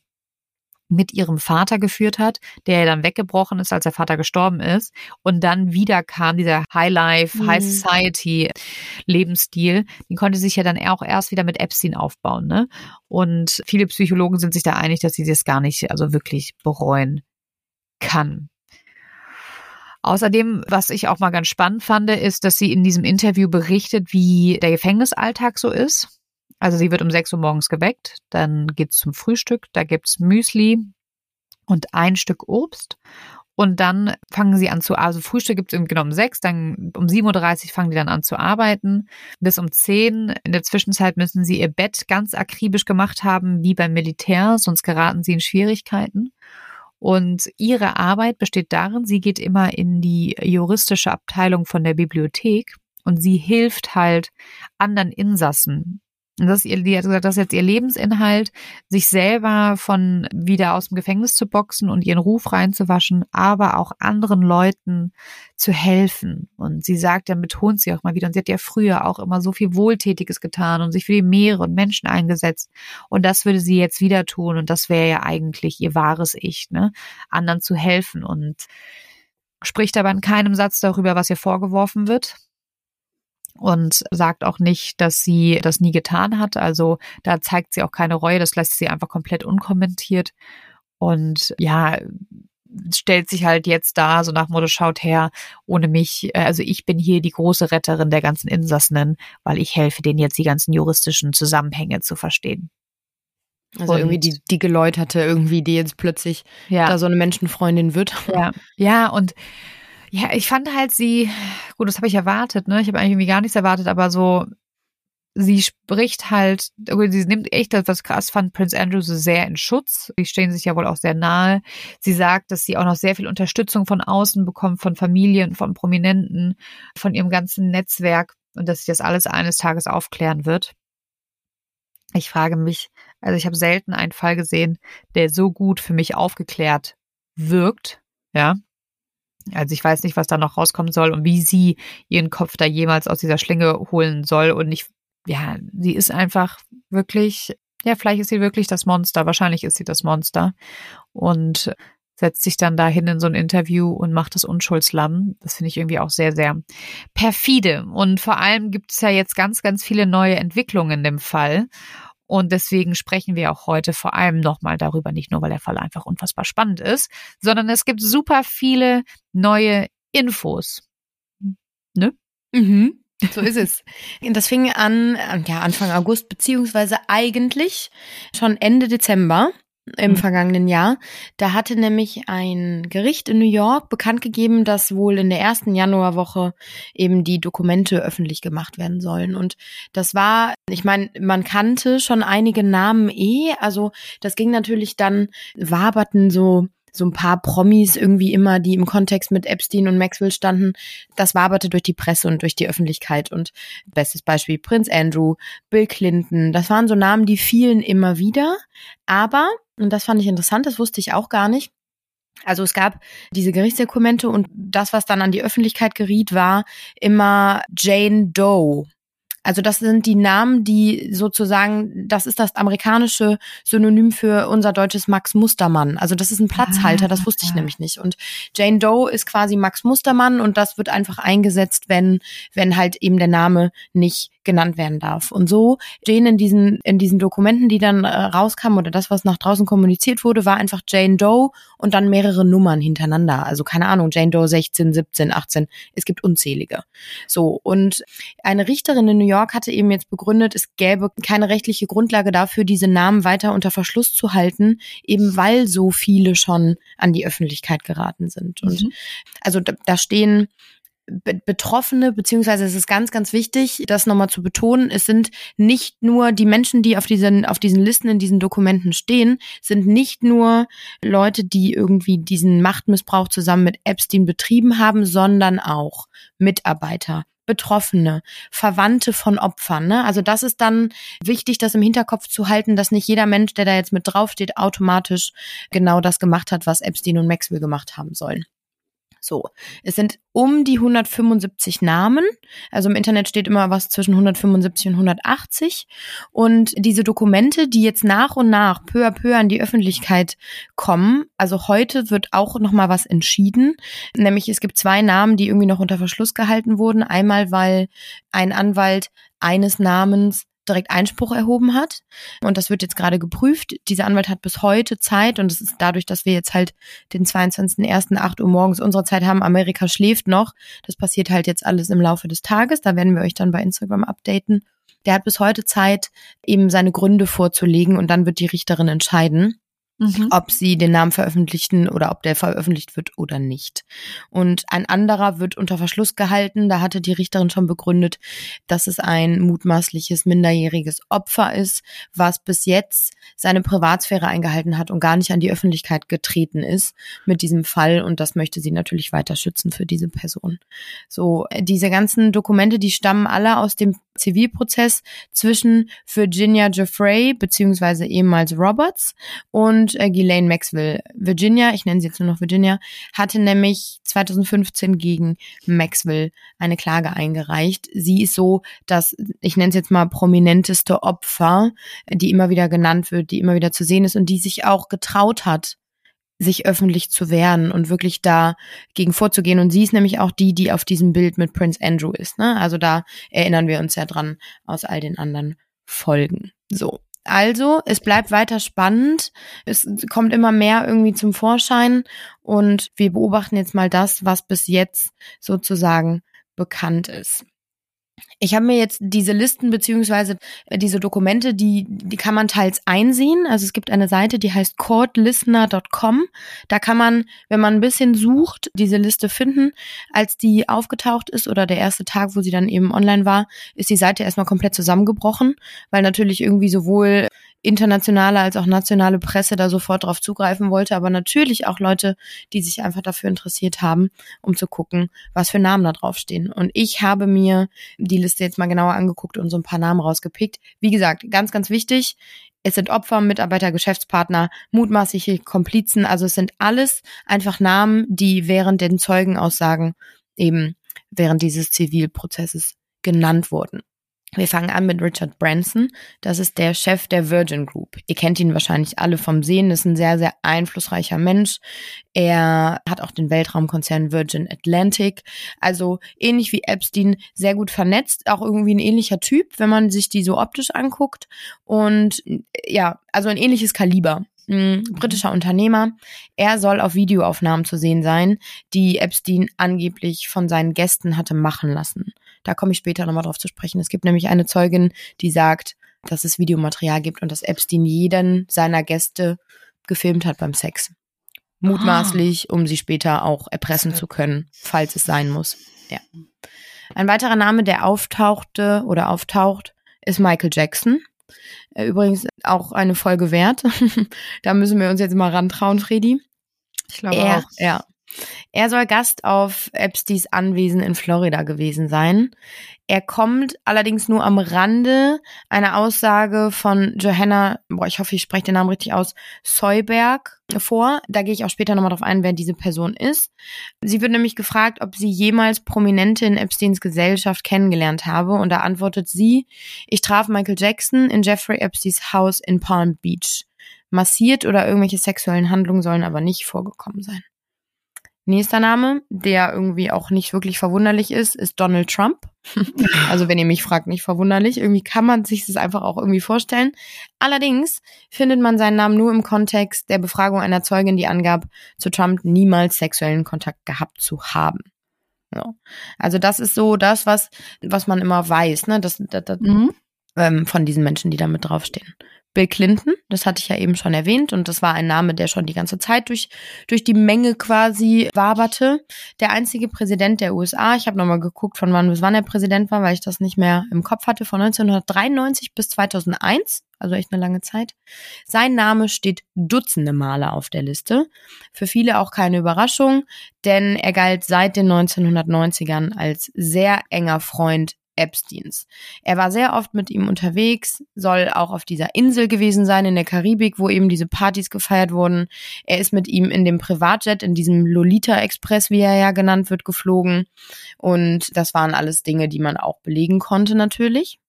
mit ihrem Vater geführt hat, der ja dann weggebrochen ist, als der Vater gestorben ist. Und dann wieder kam dieser High Life, mhm. High Society Lebensstil. Den konnte sich ja dann auch erst wieder mit Epstein aufbauen. Ne? Und viele Psychologen sind sich da einig, dass sie das gar nicht, also wirklich bereuen kann. Außerdem, was ich auch mal ganz spannend fand, ist, dass sie in diesem Interview berichtet, wie der Gefängnisalltag so ist. Also sie wird um 6 Uhr morgens geweckt, dann geht's zum Frühstück, da gibt's Müsli und ein Stück Obst. Und dann fangen sie an zu, also Frühstück gibt's im genau um sechs, dann um 7.30 Uhr fangen die dann an zu arbeiten. Bis um 10. In der Zwischenzeit müssen sie ihr Bett ganz akribisch gemacht haben, wie beim Militär, sonst geraten sie in Schwierigkeiten. Und ihre Arbeit besteht darin, sie geht immer in die juristische Abteilung von der Bibliothek und sie hilft halt anderen Insassen das ist ihr, die hat gesagt, das ist jetzt ihr Lebensinhalt, sich selber von wieder aus dem Gefängnis zu boxen und ihren Ruf reinzuwaschen, aber auch anderen Leuten zu helfen. Und sie sagt, dann betont sie auch mal wieder, und sie hat ja früher auch immer so viel Wohltätiges getan und sich für die Meere und Menschen eingesetzt. Und das würde sie jetzt wieder tun. Und das wäre ja eigentlich ihr wahres Ich, ne? Anderen zu helfen und spricht aber in keinem Satz darüber, was ihr vorgeworfen wird und sagt auch nicht, dass sie das nie getan hat. Also da zeigt sie auch keine Reue, das lässt sie einfach komplett unkommentiert. Und ja, stellt sich halt jetzt da, so nach Motto, schaut her, ohne mich, äh, also ich bin hier die große Retterin der ganzen Insassen, weil ich helfe denen jetzt die ganzen juristischen Zusammenhänge zu verstehen. Also und irgendwie die, die Geläuterte irgendwie, die jetzt plötzlich ja. da so eine Menschenfreundin wird. Ja, ja, und ja, ich fand halt sie, gut, das habe ich erwartet, ne? Ich habe eigentlich irgendwie gar nichts erwartet, aber so, sie spricht halt, sie nimmt echt das, was krass fand, Prince Andrew so sehr in Schutz. Sie stehen sich ja wohl auch sehr nahe. Sie sagt, dass sie auch noch sehr viel Unterstützung von außen bekommt, von Familien, von Prominenten, von ihrem ganzen Netzwerk und dass sie das alles eines Tages aufklären wird. Ich frage mich, also ich habe selten einen Fall gesehen, der so gut für mich aufgeklärt wirkt, ja. Also ich weiß nicht, was da noch rauskommen soll und wie sie ihren Kopf da jemals aus dieser Schlinge holen soll. Und ich, ja, sie ist einfach wirklich, ja, vielleicht ist sie wirklich das Monster. Wahrscheinlich ist sie das Monster. Und setzt sich dann dahin in so ein Interview und macht das Unschuldslamm. Das finde ich irgendwie auch sehr, sehr perfide. Und vor allem gibt es ja jetzt ganz, ganz viele neue Entwicklungen in dem Fall. Und deswegen sprechen wir auch heute vor allem nochmal darüber, nicht nur, weil der Fall einfach unfassbar spannend ist, sondern es gibt super viele neue Infos. Ne? Mhm. So ist es. Das fing an, ja, Anfang August, beziehungsweise eigentlich schon Ende Dezember im mhm. vergangenen Jahr. Da hatte nämlich ein Gericht in New York bekannt gegeben, dass wohl in der ersten Januarwoche eben die Dokumente öffentlich gemacht werden sollen. Und das war, ich meine, man kannte schon einige Namen eh. Also das ging natürlich dann, waberten so so ein paar Promis irgendwie immer, die im Kontext mit Epstein und Maxwell standen. Das waberte durch die Presse und durch die Öffentlichkeit. Und bestes Beispiel Prinz Andrew, Bill Clinton. Das waren so Namen, die fielen immer wieder. Aber und das fand ich interessant, das wusste ich auch gar nicht. Also es gab diese Gerichtsdokumente und das, was dann an die Öffentlichkeit geriet, war immer Jane Doe. Also das sind die Namen, die sozusagen, das ist das amerikanische Synonym für unser deutsches Max Mustermann. Also das ist ein Platzhalter, das wusste ich ah. nämlich nicht. Und Jane Doe ist quasi Max Mustermann und das wird einfach eingesetzt, wenn, wenn halt eben der Name nicht genannt werden darf. Und so Jane in diesen, in diesen Dokumenten, die dann äh, rauskamen oder das, was nach draußen kommuniziert wurde, war einfach Jane Doe und dann mehrere Nummern hintereinander. Also keine Ahnung, Jane Doe 16, 17, 18. Es gibt unzählige. So. Und eine Richterin in New York hatte eben jetzt begründet, es gäbe keine rechtliche Grundlage dafür, diese Namen weiter unter Verschluss zu halten, eben weil so viele schon an die Öffentlichkeit geraten sind. Und mhm. also da, da stehen Betroffene, beziehungsweise es ist ganz, ganz wichtig, das nochmal zu betonen, es sind nicht nur die Menschen, die auf diesen, auf diesen Listen in diesen Dokumenten stehen, sind nicht nur Leute, die irgendwie diesen Machtmissbrauch zusammen mit Epstein betrieben haben, sondern auch Mitarbeiter, Betroffene, Verwandte von Opfern. Ne? Also das ist dann wichtig, das im Hinterkopf zu halten, dass nicht jeder Mensch, der da jetzt mit draufsteht, automatisch genau das gemacht hat, was Epstein und Maxwell gemacht haben sollen. So, es sind um die 175 Namen. Also im Internet steht immer was zwischen 175 und 180. Und diese Dokumente, die jetzt nach und nach peu à peu an die Öffentlichkeit kommen, also heute wird auch noch mal was entschieden. Nämlich es gibt zwei Namen, die irgendwie noch unter Verschluss gehalten wurden. Einmal, weil ein Anwalt eines Namens direkt Einspruch erhoben hat. Und das wird jetzt gerade geprüft. Dieser Anwalt hat bis heute Zeit und es ist dadurch, dass wir jetzt halt den 22.01. 8 Uhr morgens unserer Zeit haben. Amerika schläft noch. Das passiert halt jetzt alles im Laufe des Tages. Da werden wir euch dann bei Instagram updaten. Der hat bis heute Zeit, eben seine Gründe vorzulegen und dann wird die Richterin entscheiden mhm. ob sie den Namen veröffentlichen oder ob der veröffentlicht wird oder nicht. Und ein anderer wird unter Verschluss gehalten. Da hatte die Richterin schon begründet, dass es ein mutmaßliches minderjähriges Opfer ist, was bis jetzt seine Privatsphäre eingehalten hat und gar nicht an die Öffentlichkeit getreten ist mit diesem Fall. Und das möchte sie natürlich weiter schützen für diese Person. So, diese ganzen Dokumente, die stammen alle aus dem Zivilprozess zwischen Virginia Jeffrey beziehungsweise ehemals Roberts und äh, Ghislaine Maxwell. Virginia, ich nenne sie jetzt nur noch Virginia, hatte nämlich 2015 gegen Maxwell eine Klage eingereicht. Sie ist so das, ich nenne es jetzt mal prominenteste Opfer, die immer wieder genannt wird, die immer wieder zu sehen ist und die sich auch getraut hat, sich öffentlich zu wehren und wirklich da gegen vorzugehen. Und sie ist nämlich auch die, die auf diesem Bild mit Prince Andrew ist. Ne? Also da erinnern wir uns ja dran aus all den anderen Folgen. So. Also, es bleibt weiter spannend. Es kommt immer mehr irgendwie zum Vorschein und wir beobachten jetzt mal das, was bis jetzt sozusagen bekannt ist. Ich habe mir jetzt diese Listen beziehungsweise äh, diese Dokumente, die, die kann man teils einsehen. Also es gibt eine Seite, die heißt courtlistener.com. Da kann man, wenn man ein bisschen sucht, diese Liste finden. Als die aufgetaucht ist oder der erste Tag, wo sie dann eben online war, ist die Seite erstmal komplett zusammengebrochen, weil natürlich irgendwie sowohl internationale als auch nationale Presse da sofort drauf zugreifen wollte, aber natürlich auch Leute, die sich einfach dafür interessiert haben, um zu gucken, was für Namen da draufstehen. Und ich habe mir die Liste jetzt mal genauer angeguckt und so ein paar Namen rausgepickt. Wie gesagt, ganz, ganz wichtig, es sind Opfer, Mitarbeiter, Geschäftspartner, mutmaßliche Komplizen. Also es sind alles einfach Namen, die während den Zeugenaussagen eben während dieses Zivilprozesses genannt wurden. Wir fangen an mit Richard Branson. Das ist der Chef der Virgin Group. Ihr kennt ihn wahrscheinlich alle vom Sehen. Ist ein sehr, sehr einflussreicher Mensch. Er hat auch den Weltraumkonzern Virgin Atlantic. Also ähnlich wie Epstein, sehr gut vernetzt. Auch irgendwie ein ähnlicher Typ, wenn man sich die so optisch anguckt. Und ja, also ein ähnliches Kaliber. Britischer Unternehmer. Er soll auf Videoaufnahmen zu sehen sein, die Epstein angeblich von seinen Gästen hatte machen lassen. Da komme ich später nochmal drauf zu sprechen. Es gibt nämlich eine Zeugin, die sagt, dass es Videomaterial gibt und dass Epstein jeden seiner Gäste gefilmt hat beim Sex. Mutmaßlich, um sie später auch erpressen zu können, falls es sein muss. Ja. Ein weiterer Name, der auftauchte oder auftaucht, ist Michael Jackson. Äh, übrigens auch eine Folge wert. da müssen wir uns jetzt mal rantrauen, Fredi. Ich glaube er, auch. Ja. Er soll Gast auf Epsteins Anwesen in Florida gewesen sein. Er kommt allerdings nur am Rande einer Aussage von Johanna, boah, ich hoffe, ich spreche den Namen richtig aus, Seuberg vor. Da gehe ich auch später nochmal drauf ein, wer diese Person ist. Sie wird nämlich gefragt, ob sie jemals Prominente in Epsteins Gesellschaft kennengelernt habe. Und da antwortet sie, ich traf Michael Jackson in Jeffrey Epsteins Haus in Palm Beach. Massiert oder irgendwelche sexuellen Handlungen sollen aber nicht vorgekommen sein. Nächster Name, der irgendwie auch nicht wirklich verwunderlich ist, ist Donald Trump. also wenn ihr mich fragt, nicht verwunderlich. Irgendwie kann man sich das einfach auch irgendwie vorstellen. Allerdings findet man seinen Namen nur im Kontext der Befragung einer Zeugin, die angab, zu Trump niemals sexuellen Kontakt gehabt zu haben. So. Also das ist so das, was, was man immer weiß, ne? Das, das, das mhm. ähm, von diesen Menschen, die da mit draufstehen. Bill Clinton, das hatte ich ja eben schon erwähnt und das war ein Name, der schon die ganze Zeit durch, durch die Menge quasi waberte. Der einzige Präsident der USA, ich habe nochmal geguckt, von wann bis wann er Präsident war, weil ich das nicht mehr im Kopf hatte, von 1993 bis 2001, also echt eine lange Zeit. Sein Name steht dutzende Male auf der Liste. Für viele auch keine Überraschung, denn er galt seit den 1990ern als sehr enger Freund Epsteins. Er war sehr oft mit ihm unterwegs, soll auch auf dieser Insel gewesen sein in der Karibik, wo eben diese Partys gefeiert wurden. Er ist mit ihm in dem Privatjet, in diesem Lolita Express, wie er ja genannt wird, geflogen. Und das waren alles Dinge, die man auch belegen konnte natürlich.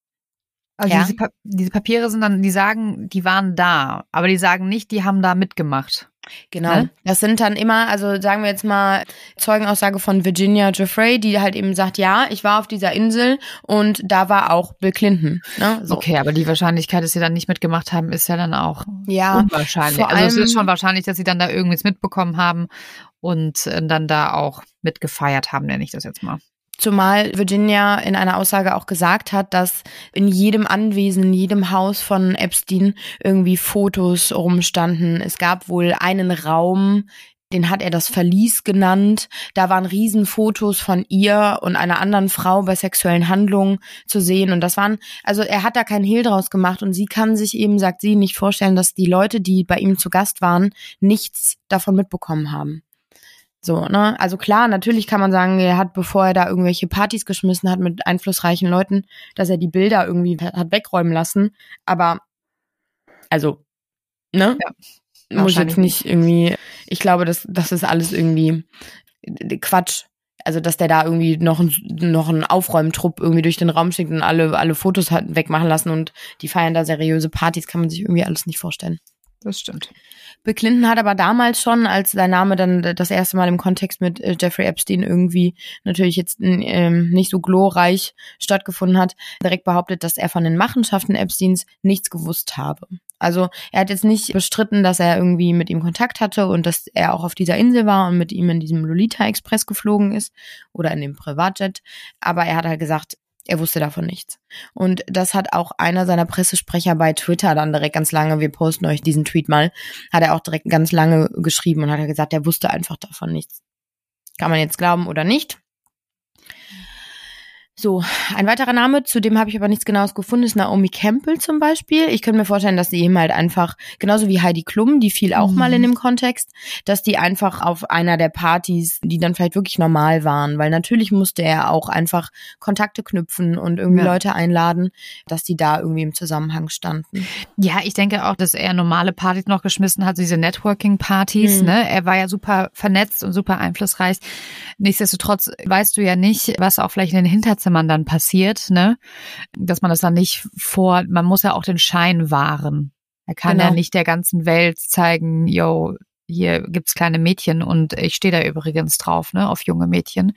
Also ja. diese, pa diese Papiere sind dann, die sagen, die waren da, aber die sagen nicht, die haben da mitgemacht. Genau. Ne? Das sind dann immer, also sagen wir jetzt mal Zeugenaussage von Virginia Jeffrey, die halt eben sagt, ja, ich war auf dieser Insel und da war auch Bill Clinton. Ne? So. Okay, aber die Wahrscheinlichkeit, dass sie dann nicht mitgemacht haben, ist ja dann auch ja, unwahrscheinlich. Also es ist schon wahrscheinlich, dass sie dann da irgendwas mitbekommen haben und äh, dann da auch mitgefeiert haben, nenne ich das jetzt mal. Zumal Virginia in einer Aussage auch gesagt hat, dass in jedem Anwesen, in jedem Haus von Epstein irgendwie Fotos rumstanden. Es gab wohl einen Raum, den hat er das Verlies genannt. Da waren Riesenfotos von ihr und einer anderen Frau bei sexuellen Handlungen zu sehen. Und das waren, also er hat da keinen Hehl draus gemacht und sie kann sich eben, sagt sie, nicht vorstellen, dass die Leute, die bei ihm zu Gast waren, nichts davon mitbekommen haben. So, ne? Also klar, natürlich kann man sagen, er hat, bevor er da irgendwelche Partys geschmissen hat mit einflussreichen Leuten, dass er die Bilder irgendwie hat wegräumen lassen. Aber, also, ne? Ja, Muss jetzt nicht irgendwie, ich glaube, das, das ist alles irgendwie Quatsch. Also, dass der da irgendwie noch, ein, noch einen Aufräumtrupp irgendwie durch den Raum schickt und alle, alle Fotos hat wegmachen lassen und die feiern da seriöse Partys, kann man sich irgendwie alles nicht vorstellen. Das stimmt. Bill Clinton hat aber damals schon, als sein Name dann das erste Mal im Kontext mit äh, Jeffrey Epstein irgendwie natürlich jetzt ähm, nicht so glorreich stattgefunden hat, direkt behauptet, dass er von den Machenschaften Epsteins nichts gewusst habe. Also er hat jetzt nicht bestritten, dass er irgendwie mit ihm Kontakt hatte und dass er auch auf dieser Insel war und mit ihm in diesem Lolita Express geflogen ist oder in dem Privatjet. Aber er hat halt gesagt, er wusste davon nichts. Und das hat auch einer seiner Pressesprecher bei Twitter dann direkt ganz lange, wir posten euch diesen Tweet mal, hat er auch direkt ganz lange geschrieben und hat gesagt, er wusste einfach davon nichts. Kann man jetzt glauben oder nicht? So, ein weiterer Name, zu dem habe ich aber nichts Genaues gefunden, ist Naomi Campbell zum Beispiel. Ich könnte mir vorstellen, dass sie eben halt einfach, genauso wie Heidi Klum, die fiel auch mhm. mal in dem Kontext, dass die einfach auf einer der Partys, die dann vielleicht wirklich normal waren, weil natürlich musste er auch einfach Kontakte knüpfen und irgendwie ja. Leute einladen, dass die da irgendwie im Zusammenhang standen. Ja, ich denke auch, dass er normale Partys noch geschmissen hat, diese Networking-Partys. Mhm. Ne? Er war ja super vernetzt und super einflussreich. Nichtsdestotrotz weißt du ja nicht, was auch vielleicht in den Hinterzimmern Zimmern dann passiert, ne? Dass man das dann nicht vor, man muss ja auch den Schein wahren. Er kann genau. ja nicht der ganzen Welt zeigen, yo, hier gibt's kleine Mädchen und ich stehe da übrigens drauf, ne, auf junge Mädchen.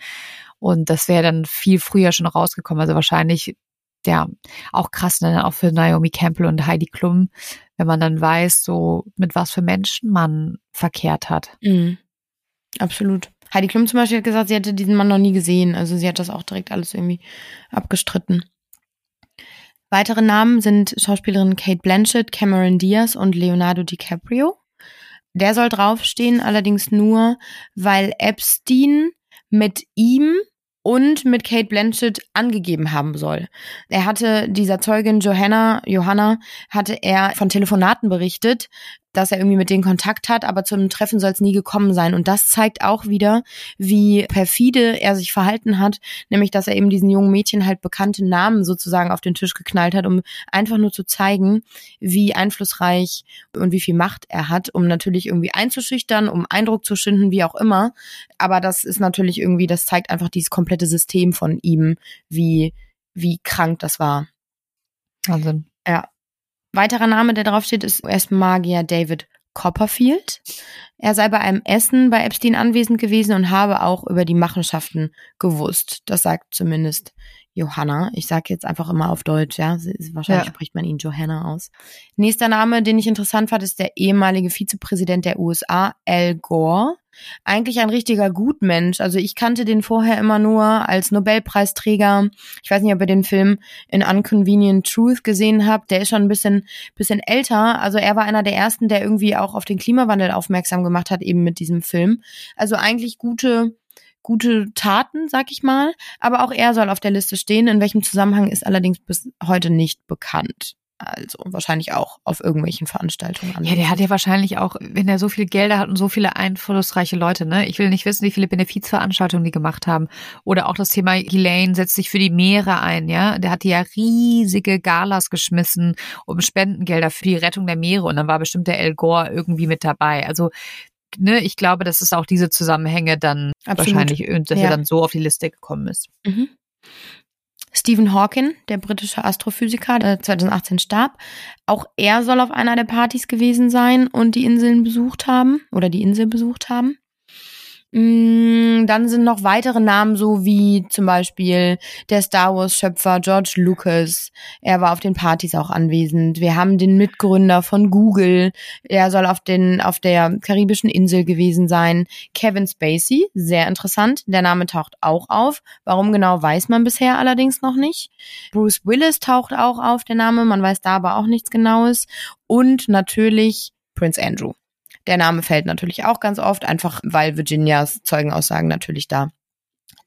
Und das wäre dann viel früher schon rausgekommen. Also wahrscheinlich, ja, auch krass, ne, auch für Naomi Campbell und Heidi Klum, wenn man dann weiß, so mit was für Menschen man verkehrt hat. Mhm. Absolut. Heidi Klum zum Beispiel hat gesagt, sie hätte diesen Mann noch nie gesehen. Also sie hat das auch direkt alles irgendwie abgestritten. Weitere Namen sind Schauspielerin Kate Blanchett, Cameron Diaz und Leonardo DiCaprio. Der soll draufstehen, allerdings nur, weil Epstein mit ihm und mit Kate Blanchett angegeben haben soll. Er hatte dieser Zeugin Johanna, Johanna, hatte er von Telefonaten berichtet, dass er irgendwie mit denen Kontakt hat, aber zu einem Treffen soll es nie gekommen sein. Und das zeigt auch wieder, wie perfide er sich verhalten hat, nämlich dass er eben diesen jungen Mädchen halt bekannte Namen sozusagen auf den Tisch geknallt hat, um einfach nur zu zeigen, wie einflussreich und wie viel Macht er hat, um natürlich irgendwie einzuschüchtern, um Eindruck zu schinden, wie auch immer. Aber das ist natürlich irgendwie, das zeigt einfach dieses komplette System von ihm, wie, wie krank das war. Wahnsinn. Ja. Weiterer Name, der draufsteht, ist US-Magier David Copperfield. Er sei bei einem Essen bei Epstein anwesend gewesen und habe auch über die Machenschaften gewusst. Das sagt zumindest Johanna. Ich sage jetzt einfach immer auf Deutsch, ja. Wahrscheinlich ja. spricht man ihn Johanna aus. Nächster Name, den ich interessant fand, ist der ehemalige Vizepräsident der USA, Al Gore. Eigentlich ein richtiger Gutmensch. Also ich kannte den vorher immer nur als Nobelpreisträger. Ich weiß nicht, ob ihr den Film in Unconvenient Truth gesehen habt. Der ist schon ein bisschen, bisschen älter. Also er war einer der ersten, der irgendwie auch auf den Klimawandel aufmerksam gemacht hat, eben mit diesem Film. Also eigentlich gute, gute Taten, sag ich mal. Aber auch er soll auf der Liste stehen. In welchem Zusammenhang ist allerdings bis heute nicht bekannt. Also wahrscheinlich auch auf irgendwelchen Veranstaltungen. An. Ja, der hat ja wahrscheinlich auch, wenn er so viele Gelder hat und so viele einflussreiche Leute, ne? Ich will nicht wissen, wie viele Benefizveranstaltungen die gemacht haben. Oder auch das Thema Elaine setzt sich für die Meere ein, ja? Der hat ja riesige Galas geschmissen um Spendengelder für die Rettung der Meere und dann war bestimmt der El Gore irgendwie mit dabei. Also ne, ich glaube, dass es auch diese Zusammenhänge dann Absolut. wahrscheinlich, dass ja. er dann so auf die Liste gekommen ist. Mhm. Stephen Hawking, der britische Astrophysiker, der 2018 starb, auch er soll auf einer der Partys gewesen sein und die Inseln besucht haben oder die Insel besucht haben. Mm, dann sind noch weitere Namen, so wie zum Beispiel der Star Wars-Schöpfer George Lucas. Er war auf den Partys auch anwesend. Wir haben den Mitgründer von Google. Er soll auf, den, auf der karibischen Insel gewesen sein. Kevin Spacey, sehr interessant. Der Name taucht auch auf. Warum genau, weiß man bisher allerdings noch nicht. Bruce Willis taucht auch auf, der Name. Man weiß da aber auch nichts Genaues. Und natürlich Prince Andrew. Der Name fällt natürlich auch ganz oft, einfach weil Virginias Zeugenaussagen natürlich da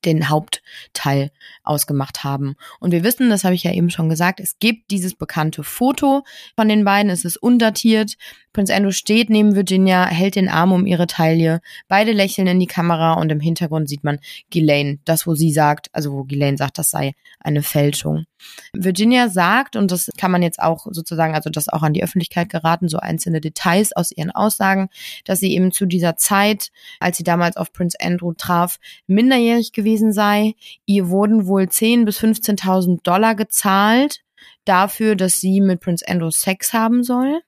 den Hauptteil ausgemacht haben. Und wir wissen, das habe ich ja eben schon gesagt, es gibt dieses bekannte Foto von den beiden, es ist undatiert. Prince Andrew steht neben Virginia, hält den Arm um ihre Taille, beide lächeln in die Kamera und im Hintergrund sieht man Ghislaine, das wo sie sagt, also wo Ghislaine sagt, das sei eine Fälschung. Virginia sagt, und das kann man jetzt auch sozusagen, also das auch an die Öffentlichkeit geraten, so einzelne Details aus ihren Aussagen, dass sie eben zu dieser Zeit, als sie damals auf Prince Andrew traf, minderjährig gewesen sei. Ihr wurden wohl 10.000 bis 15.000 Dollar gezahlt dafür, dass sie mit Prince Andrew Sex haben soll.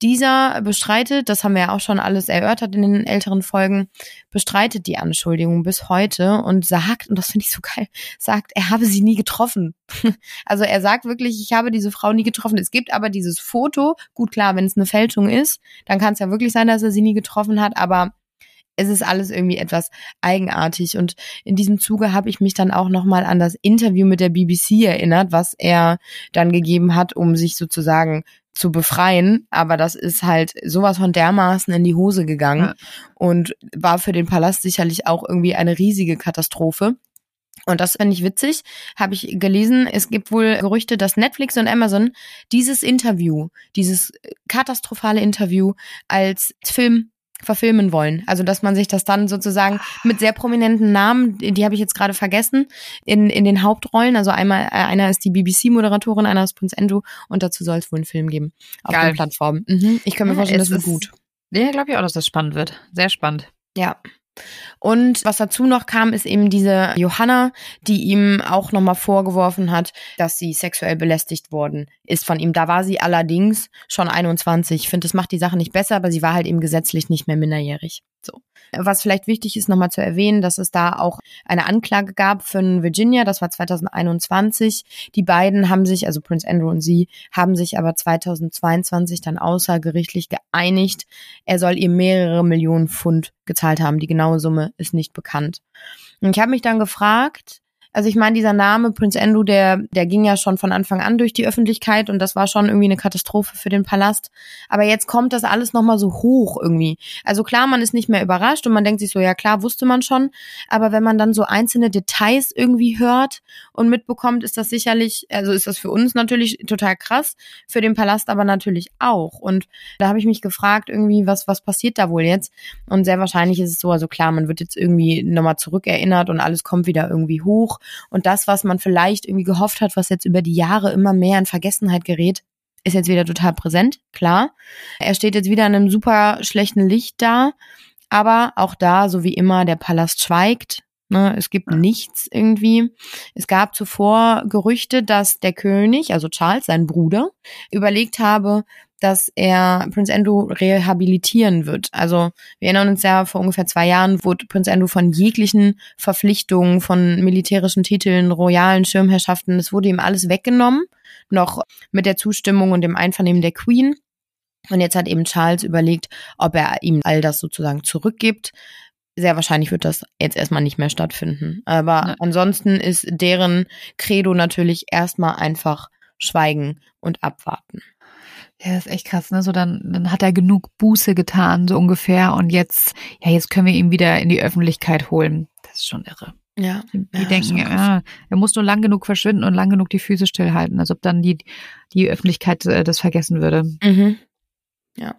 Dieser bestreitet, das haben wir ja auch schon alles erörtert in den älteren Folgen, bestreitet die Anschuldigung bis heute und sagt, und das finde ich so geil, sagt, er habe sie nie getroffen. also er sagt wirklich, ich habe diese Frau nie getroffen. Es gibt aber dieses Foto, gut klar, wenn es eine Fälschung ist, dann kann es ja wirklich sein, dass er sie nie getroffen hat, aber es ist alles irgendwie etwas eigenartig und in diesem Zuge habe ich mich dann auch nochmal an das Interview mit der BBC erinnert, was er dann gegeben hat, um sich sozusagen zu befreien, aber das ist halt sowas von dermaßen in die Hose gegangen ja. und war für den Palast sicherlich auch irgendwie eine riesige Katastrophe. Und das finde ich witzig, habe ich gelesen. Es gibt wohl Gerüchte, dass Netflix und Amazon dieses Interview, dieses katastrophale Interview als Film verfilmen wollen. Also dass man sich das dann sozusagen mit sehr prominenten Namen, die habe ich jetzt gerade vergessen, in, in den Hauptrollen. Also einmal äh, einer ist die BBC-Moderatorin, einer ist Prince Andrew und dazu soll es wohl einen Film geben auf Geil. den Plattformen. Mhm. Ich kann mir vorstellen, das wird gut. Ja, glaube ich auch, dass das spannend wird. Sehr spannend. Ja. Und was dazu noch kam, ist eben diese Johanna, die ihm auch nochmal vorgeworfen hat, dass sie sexuell belästigt worden ist von ihm. Da war sie allerdings schon 21. Ich finde, das macht die Sache nicht besser, aber sie war halt eben gesetzlich nicht mehr minderjährig. So. Was vielleicht wichtig ist, nochmal zu erwähnen, dass es da auch eine Anklage gab für Virginia, das war 2021. Die beiden haben sich, also Prince Andrew und sie, haben sich aber 2022 dann außergerichtlich geeinigt. Er soll ihr mehrere Millionen Pfund gezahlt haben. Die genaue Summe ist nicht bekannt. Und ich habe mich dann gefragt, also ich meine, dieser Name Prince Andrew, der, der ging ja schon von Anfang an durch die Öffentlichkeit und das war schon irgendwie eine Katastrophe für den Palast. Aber jetzt kommt das alles nochmal so hoch irgendwie. Also klar, man ist nicht mehr überrascht und man denkt sich so, ja klar, wusste man schon. Aber wenn man dann so einzelne Details irgendwie hört und mitbekommt, ist das sicherlich, also ist das für uns natürlich total krass, für den Palast aber natürlich auch. Und da habe ich mich gefragt, irgendwie, was, was passiert da wohl jetzt? Und sehr wahrscheinlich ist es so, also klar, man wird jetzt irgendwie nochmal zurückerinnert und alles kommt wieder irgendwie hoch. Und das, was man vielleicht irgendwie gehofft hat, was jetzt über die Jahre immer mehr in Vergessenheit gerät, ist jetzt wieder total präsent, klar. Er steht jetzt wieder in einem super schlechten Licht da. Aber auch da, so wie immer, der Palast schweigt. Ne, es gibt nichts irgendwie. Es gab zuvor Gerüchte, dass der König, also Charles, sein Bruder, überlegt habe, dass er Prince Andrew rehabilitieren wird. Also wir erinnern uns ja, vor ungefähr zwei Jahren wurde Prince Andrew von jeglichen Verpflichtungen, von militärischen Titeln, royalen Schirmherrschaften, es wurde ihm alles weggenommen, noch mit der Zustimmung und dem Einvernehmen der Queen. Und jetzt hat eben Charles überlegt, ob er ihm all das sozusagen zurückgibt. Sehr wahrscheinlich wird das jetzt erstmal nicht mehr stattfinden. Aber ja. ansonsten ist deren Credo natürlich erstmal einfach schweigen und abwarten. Ja, das ist echt krass, ne? So dann, dann hat er genug Buße getan, so ungefähr. Und jetzt, ja, jetzt können wir ihn wieder in die Öffentlichkeit holen. Das ist schon irre. Ja. Die, die ja, denken, ja, er muss nur lang genug verschwinden und lang genug die Füße stillhalten, als ob dann die, die Öffentlichkeit äh, das vergessen würde. Mhm. Ja.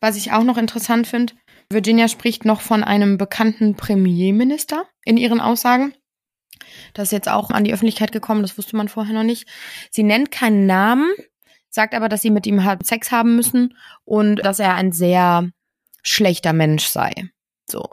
Was ich auch noch interessant finde, Virginia spricht noch von einem bekannten Premierminister in ihren Aussagen. Das ist jetzt auch an die Öffentlichkeit gekommen, das wusste man vorher noch nicht. Sie nennt keinen Namen, sagt aber, dass sie mit ihm Sex haben müssen und dass er ein sehr schlechter Mensch sei. So.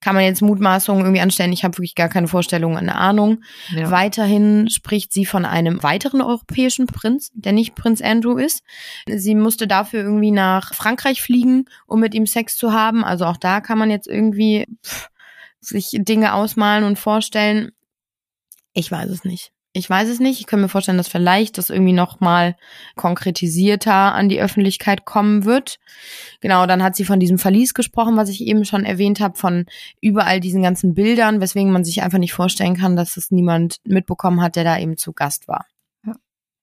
Kann man jetzt Mutmaßungen irgendwie anstellen? Ich habe wirklich gar keine Vorstellung, eine Ahnung. Ja. Weiterhin spricht sie von einem weiteren europäischen Prinz, der nicht Prinz Andrew ist. Sie musste dafür irgendwie nach Frankreich fliegen, um mit ihm Sex zu haben. Also auch da kann man jetzt irgendwie pff, sich Dinge ausmalen und vorstellen. Ich weiß es nicht. Ich weiß es nicht. Ich könnte mir vorstellen, dass vielleicht das irgendwie nochmal konkretisierter an die Öffentlichkeit kommen wird. Genau, dann hat sie von diesem Verlies gesprochen, was ich eben schon erwähnt habe, von überall diesen ganzen Bildern, weswegen man sich einfach nicht vorstellen kann, dass es niemand mitbekommen hat, der da eben zu Gast war.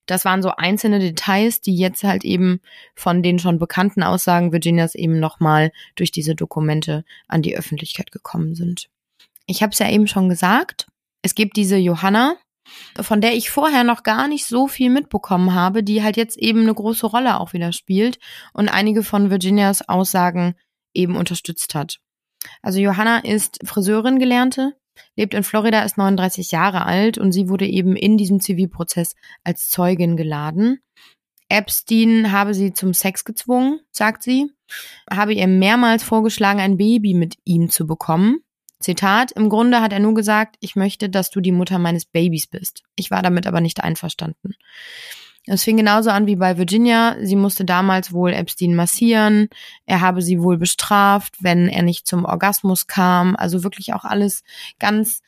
Das waren so einzelne Details, die jetzt halt eben von den schon bekannten Aussagen Virginias eben nochmal durch diese Dokumente an die Öffentlichkeit gekommen sind. Ich habe es ja eben schon gesagt, es gibt diese Johanna, von der ich vorher noch gar nicht so viel mitbekommen habe, die halt jetzt eben eine große Rolle auch wieder spielt und einige von Virginias Aussagen eben unterstützt hat. Also Johanna ist Friseurin gelernte, lebt in Florida, ist 39 Jahre alt und sie wurde eben in diesem Zivilprozess als Zeugin geladen. Epstein habe sie zum Sex gezwungen, sagt sie, habe ihr mehrmals vorgeschlagen, ein Baby mit ihm zu bekommen. Zitat, im Grunde hat er nur gesagt, ich möchte, dass du die Mutter meines Babys bist. Ich war damit aber nicht einverstanden. Es fing genauso an wie bei Virginia. Sie musste damals wohl Epstein massieren. Er habe sie wohl bestraft, wenn er nicht zum Orgasmus kam. Also wirklich auch alles ganz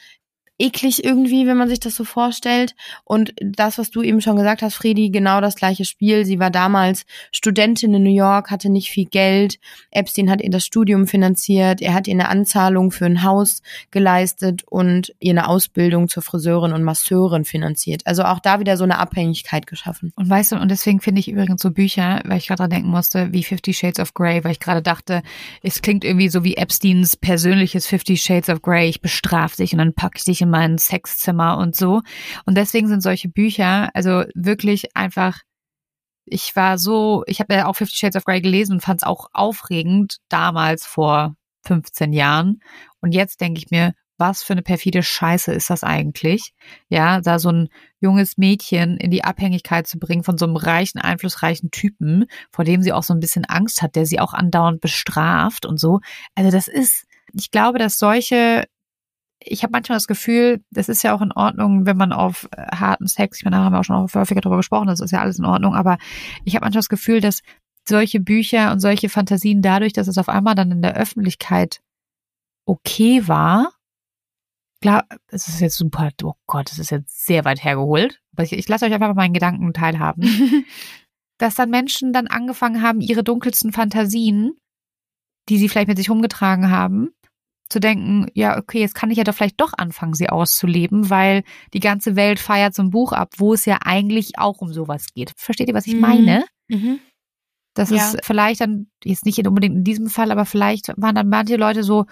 eklig irgendwie, wenn man sich das so vorstellt. Und das, was du eben schon gesagt hast, Fredi, genau das gleiche Spiel. Sie war damals Studentin in New York, hatte nicht viel Geld. Epstein hat ihr das Studium finanziert. Er hat ihr eine Anzahlung für ein Haus geleistet und ihr eine Ausbildung zur Friseurin und Masseurin finanziert. Also auch da wieder so eine Abhängigkeit geschaffen. Und weißt du, und deswegen finde ich übrigens so Bücher, weil ich gerade dran denken musste, wie Fifty Shades of Grey, weil ich gerade dachte, es klingt irgendwie so wie Epsteins persönliches Fifty Shades of Grey. Ich bestrafe dich und dann packe ich dich in in mein Sexzimmer und so. Und deswegen sind solche Bücher, also wirklich einfach, ich war so, ich habe ja auch Fifty Shades of Grey gelesen und fand es auch aufregend damals vor 15 Jahren. Und jetzt denke ich mir, was für eine perfide Scheiße ist das eigentlich? Ja, da so ein junges Mädchen in die Abhängigkeit zu bringen von so einem reichen, einflussreichen Typen, vor dem sie auch so ein bisschen Angst hat, der sie auch andauernd bestraft und so. Also das ist, ich glaube, dass solche ich habe manchmal das Gefühl, das ist ja auch in Ordnung, wenn man auf äh, harten Sex, ich meine, da haben wir auch schon häufiger darüber gesprochen, das ist ja alles in Ordnung, aber ich habe manchmal das Gefühl, dass solche Bücher und solche Fantasien dadurch, dass es auf einmal dann in der Öffentlichkeit okay war, klar, es ist jetzt super, oh Gott, es ist jetzt sehr weit hergeholt. Aber ich, ich lasse euch einfach mal meinen Gedanken teilhaben. dass dann Menschen dann angefangen haben, ihre dunkelsten Fantasien, die sie vielleicht mit sich rumgetragen haben, zu denken, ja, okay, jetzt kann ich ja doch vielleicht doch anfangen, sie auszuleben, weil die ganze Welt feiert so ein Buch ab, wo es ja eigentlich auch um sowas geht. Versteht ihr, was ich mhm. meine? Mhm. Das ja. ist vielleicht dann, jetzt nicht unbedingt in diesem Fall, aber vielleicht waren dann manche Leute so,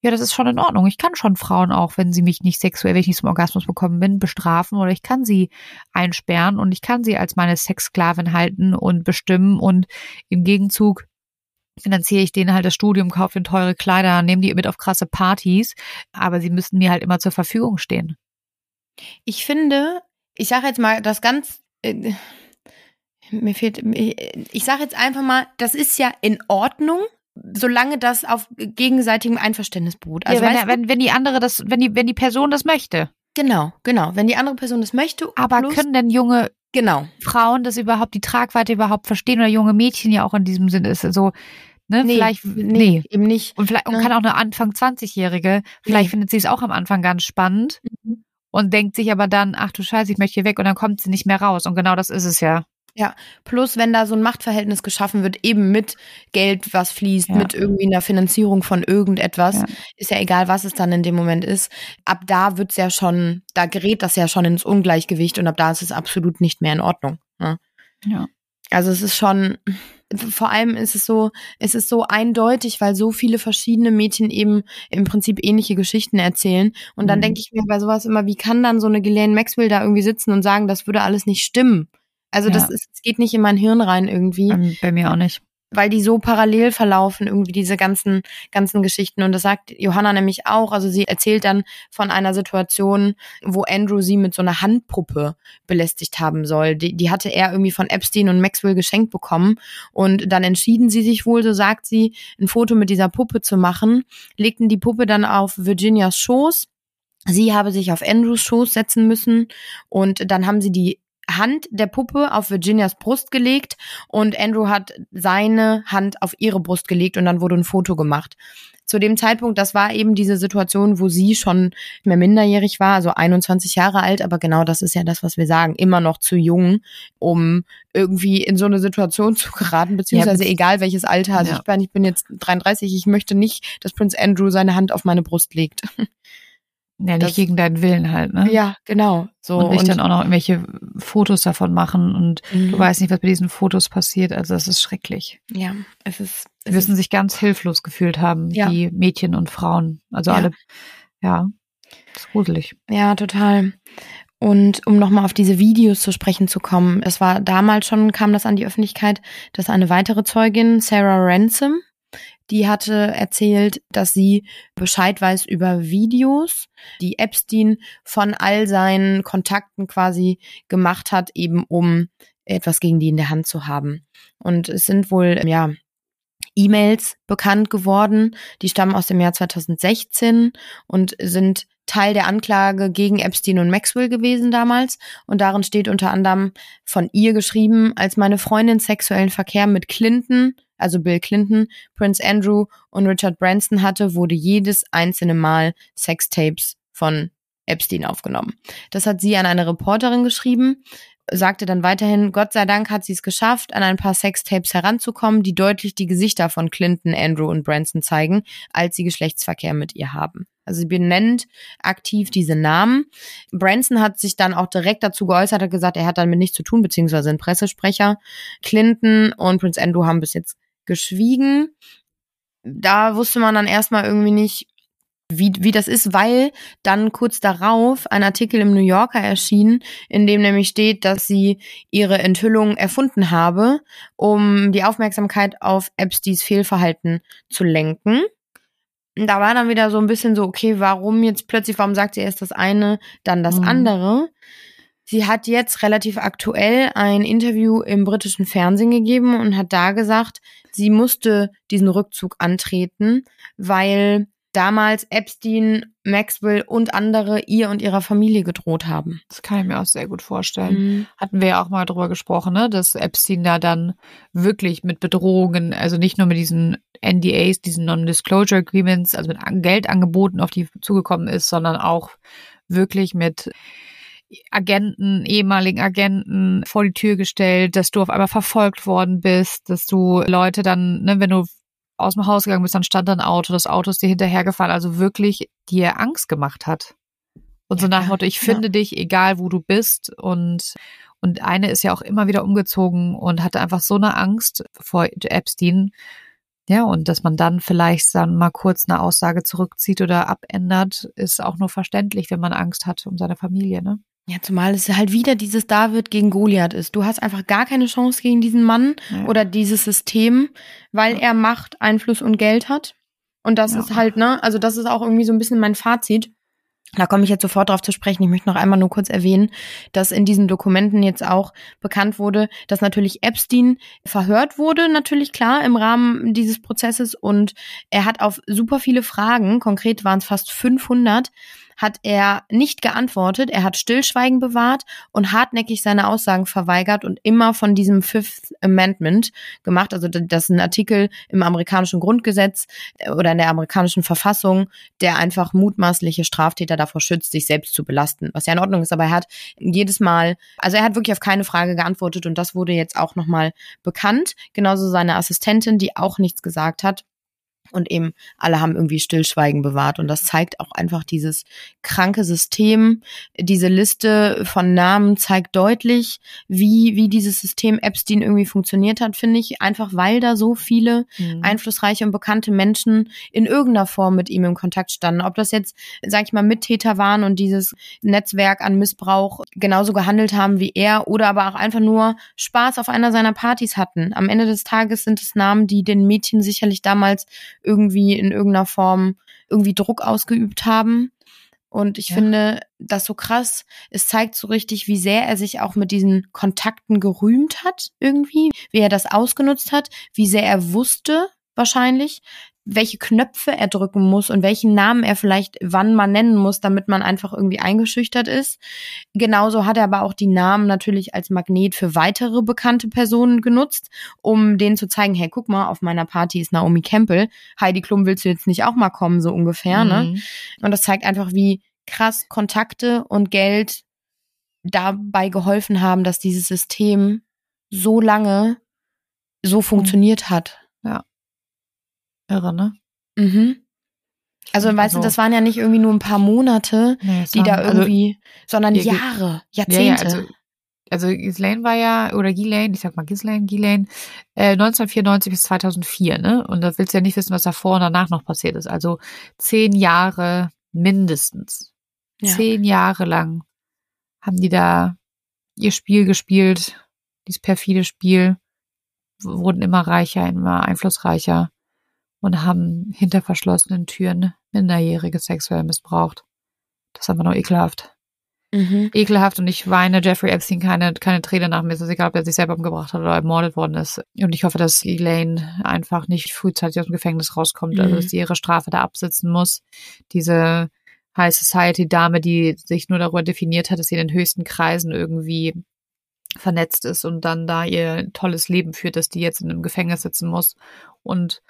ja, das ist schon in Ordnung. Ich kann schon Frauen auch, wenn sie mich nicht sexuell, wenn ich nicht zum Orgasmus bekommen bin, bestrafen oder ich kann sie einsperren und ich kann sie als meine Sexsklavin halten und bestimmen und im Gegenzug finanziere ich denen halt das Studium, kaufe ihnen teure Kleider, nehme die mit auf krasse Partys, aber sie müssen mir halt immer zur Verfügung stehen. Ich finde, ich sage jetzt mal das ganz, äh, mir fehlt, ich sage jetzt einfach mal, das ist ja in Ordnung, solange das auf gegenseitigem Einverständnis beruht. Also ja, wenn, wenn, wenn die andere das, wenn die, wenn die Person das möchte. Genau, genau. Wenn die andere Person das möchte. Aber können denn junge genau. Frauen das überhaupt, die Tragweite überhaupt verstehen oder junge Mädchen ja auch in diesem Sinne ist so, ne, nee, vielleicht, nee, nee, eben nicht. Und vielleicht, und kann auch eine Anfang 20-Jährige, vielleicht nee. findet sie es auch am Anfang ganz spannend mhm. und denkt sich aber dann, ach du Scheiße, ich möchte hier weg und dann kommt sie nicht mehr raus. Und genau das ist es ja. Ja, plus wenn da so ein Machtverhältnis geschaffen wird, eben mit Geld, was fließt, ja. mit irgendwie einer Finanzierung von irgendetwas, ja. ist ja egal, was es dann in dem Moment ist. Ab da wird's ja schon, da gerät das ja schon ins Ungleichgewicht und ab da ist es absolut nicht mehr in Ordnung. Ne? Ja. Also es ist schon, vor allem ist es so, es ist so eindeutig, weil so viele verschiedene Mädchen eben im Prinzip ähnliche Geschichten erzählen. Und dann mhm. denke ich mir bei sowas immer, wie kann dann so eine Ghislaine Maxwell da irgendwie sitzen und sagen, das würde alles nicht stimmen? Also ja. das, ist, das geht nicht in mein Hirn rein irgendwie. Bei, bei mir auch nicht weil die so parallel verlaufen, irgendwie diese ganzen, ganzen Geschichten. Und das sagt Johanna nämlich auch. Also sie erzählt dann von einer Situation, wo Andrew sie mit so einer Handpuppe belästigt haben soll. Die, die hatte er irgendwie von Epstein und Maxwell geschenkt bekommen. Und dann entschieden sie sich wohl, so sagt sie, ein Foto mit dieser Puppe zu machen, legten die Puppe dann auf Virginias Schoß. Sie habe sich auf Andrews Schoß setzen müssen und dann haben sie die Hand der Puppe auf Virginias Brust gelegt und Andrew hat seine Hand auf ihre Brust gelegt und dann wurde ein Foto gemacht. Zu dem Zeitpunkt, das war eben diese Situation, wo sie schon mehr minderjährig war, also 21 Jahre alt, aber genau das ist ja das, was wir sagen, immer noch zu jung, um irgendwie in so eine Situation zu geraten, beziehungsweise ja, egal welches Alter. Also ja. ich, bin, ich bin jetzt 33, ich möchte nicht, dass Prince Andrew seine Hand auf meine Brust legt. Ja, nicht das, gegen deinen Willen halt, ne? Ja, genau. So, und nicht und, dann auch noch irgendwelche Fotos davon machen und mhm. du weißt nicht, was bei diesen Fotos passiert. Also das ist schrecklich. Ja, es ist. Sie müssen sich ganz hilflos gefühlt haben, ja. die Mädchen und Frauen. Also ja. alle, ja, das ist gruselig. Ja, total. Und um nochmal auf diese Videos zu sprechen zu kommen, es war damals schon, kam das an die Öffentlichkeit, dass eine weitere Zeugin, Sarah Ransom, die hatte erzählt, dass sie Bescheid weiß über Videos, die Epstein von all seinen Kontakten quasi gemacht hat, eben um etwas gegen die in der Hand zu haben. Und es sind wohl, ja, E-Mails bekannt geworden. Die stammen aus dem Jahr 2016 und sind Teil der Anklage gegen Epstein und Maxwell gewesen damals. Und darin steht unter anderem von ihr geschrieben, als meine Freundin sexuellen Verkehr mit Clinton, also Bill Clinton, Prince Andrew und Richard Branson hatte, wurde jedes einzelne Mal Sextapes von Epstein aufgenommen. Das hat sie an eine Reporterin geschrieben sagte dann weiterhin, Gott sei Dank hat sie es geschafft, an ein paar Sextapes heranzukommen, die deutlich die Gesichter von Clinton, Andrew und Branson zeigen, als sie Geschlechtsverkehr mit ihr haben. Also sie benennt aktiv diese Namen. Branson hat sich dann auch direkt dazu geäußert, hat gesagt, er hat damit nichts zu tun, beziehungsweise ein Pressesprecher. Clinton und Prince Andrew haben bis jetzt geschwiegen. Da wusste man dann erstmal irgendwie nicht, wie, wie das ist, weil dann kurz darauf ein Artikel im New Yorker erschien, in dem nämlich steht, dass sie ihre Enthüllung erfunden habe, um die Aufmerksamkeit auf Epsteins Fehlverhalten zu lenken. Da war dann wieder so ein bisschen so, okay, warum jetzt plötzlich, warum sagt sie erst das eine, dann das mhm. andere? Sie hat jetzt relativ aktuell ein Interview im britischen Fernsehen gegeben und hat da gesagt, sie musste diesen Rückzug antreten, weil damals Epstein, Maxwell und andere ihr und ihrer Familie gedroht haben. Das kann ich mir auch sehr gut vorstellen. Mhm. Hatten wir ja auch mal drüber gesprochen, ne, dass Epstein da dann wirklich mit Bedrohungen, also nicht nur mit diesen NDAs, diesen Non-Disclosure Agreements, also mit Geldangeboten auf die zugekommen ist, sondern auch wirklich mit Agenten, ehemaligen Agenten vor die Tür gestellt, dass du auf einmal verfolgt worden bist, dass du Leute dann, ne, wenn du aus dem Haus gegangen bist, dann stand da ein Auto, das Auto ist dir hinterhergefahren, also wirklich dir Angst gemacht hat. Und so nach Motto, ich finde ja. dich, egal wo du bist. Und, und eine ist ja auch immer wieder umgezogen und hatte einfach so eine Angst vor Epstein. Ja, und dass man dann vielleicht dann mal kurz eine Aussage zurückzieht oder abändert, ist auch nur verständlich, wenn man Angst hat um seine Familie, ne? Ja, zumal es halt wieder dieses David gegen Goliath ist. Du hast einfach gar keine Chance gegen diesen Mann ja. oder dieses System, weil ja. er Macht, Einfluss und Geld hat. Und das ja. ist halt, ne, also das ist auch irgendwie so ein bisschen mein Fazit. Da komme ich jetzt sofort drauf zu sprechen. Ich möchte noch einmal nur kurz erwähnen, dass in diesen Dokumenten jetzt auch bekannt wurde, dass natürlich Epstein verhört wurde, natürlich klar, im Rahmen dieses Prozesses. Und er hat auf super viele Fragen, konkret waren es fast 500, hat er nicht geantwortet, er hat Stillschweigen bewahrt und hartnäckig seine Aussagen verweigert und immer von diesem Fifth Amendment gemacht. Also das ist ein Artikel im amerikanischen Grundgesetz äh, oder in der amerikanischen Verfassung, der einfach mutmaßliche Straftäter davor schützt, sich selbst zu belasten. Was ja in Ordnung ist, aber er hat jedes Mal, also er hat wirklich auf keine Frage geantwortet und das wurde jetzt auch nochmal bekannt. Genauso seine Assistentin, die auch nichts gesagt hat und eben alle haben irgendwie Stillschweigen bewahrt. Und das zeigt auch einfach dieses kranke System. Diese Liste von Namen zeigt deutlich, wie, wie dieses System Epstein irgendwie funktioniert hat, finde ich. Einfach weil da so viele mhm. einflussreiche und bekannte Menschen in irgendeiner Form mit ihm im Kontakt standen. Ob das jetzt, sag ich mal, Mittäter waren und dieses Netzwerk an Missbrauch genauso gehandelt haben wie er oder aber auch einfach nur Spaß auf einer seiner Partys hatten. Am Ende des Tages sind es Namen, die den Mädchen sicherlich damals irgendwie in irgendeiner Form irgendwie Druck ausgeübt haben. Und ich ja. finde das so krass. Es zeigt so richtig, wie sehr er sich auch mit diesen Kontakten gerühmt hat, irgendwie, wie er das ausgenutzt hat, wie sehr er wusste, wahrscheinlich, welche Knöpfe er drücken muss und welchen Namen er vielleicht wann mal nennen muss, damit man einfach irgendwie eingeschüchtert ist. Genauso hat er aber auch die Namen natürlich als Magnet für weitere bekannte Personen genutzt, um denen zu zeigen, hey, guck mal, auf meiner Party ist Naomi Campbell. Heidi Klum, willst du jetzt nicht auch mal kommen, so ungefähr, ne? mhm. ne? Und das zeigt einfach, wie krass Kontakte und Geld dabei geholfen haben, dass dieses System so lange so funktioniert hat. Irre, ne? Mhm. Also, also, weißt du, das waren ja nicht irgendwie nur ein paar Monate, nee, die da also irgendwie, also, sondern ja, Jahre, Jahrzehnte. Ja, ja, also, also Ghislaine war ja, oder Ghislaine, ich sag mal Ghislaine, Ghislaine, äh, 1994 bis 2004, ne? Und da willst du ja nicht wissen, was davor und danach noch passiert ist. Also zehn Jahre mindestens. Ja. Zehn Jahre lang haben die da ihr Spiel gespielt, dieses perfide Spiel, wurden immer reicher, immer einflussreicher und haben hinter verschlossenen Türen Minderjährige sexuell missbraucht. Das ist einfach nur ekelhaft. Mhm. Ekelhaft und ich weine Jeffrey Epstein keine, keine Träne nach mir. Es ist egal, ob er sich selber umgebracht hat oder ermordet worden ist. Und ich hoffe, dass Elaine einfach nicht frühzeitig aus dem Gefängnis rauskommt, also mhm. also dass sie ihre Strafe da absitzen muss. Diese High Society Dame, die sich nur darüber definiert hat, dass sie in den höchsten Kreisen irgendwie vernetzt ist und dann da ihr tolles Leben führt, dass die jetzt in einem Gefängnis sitzen muss und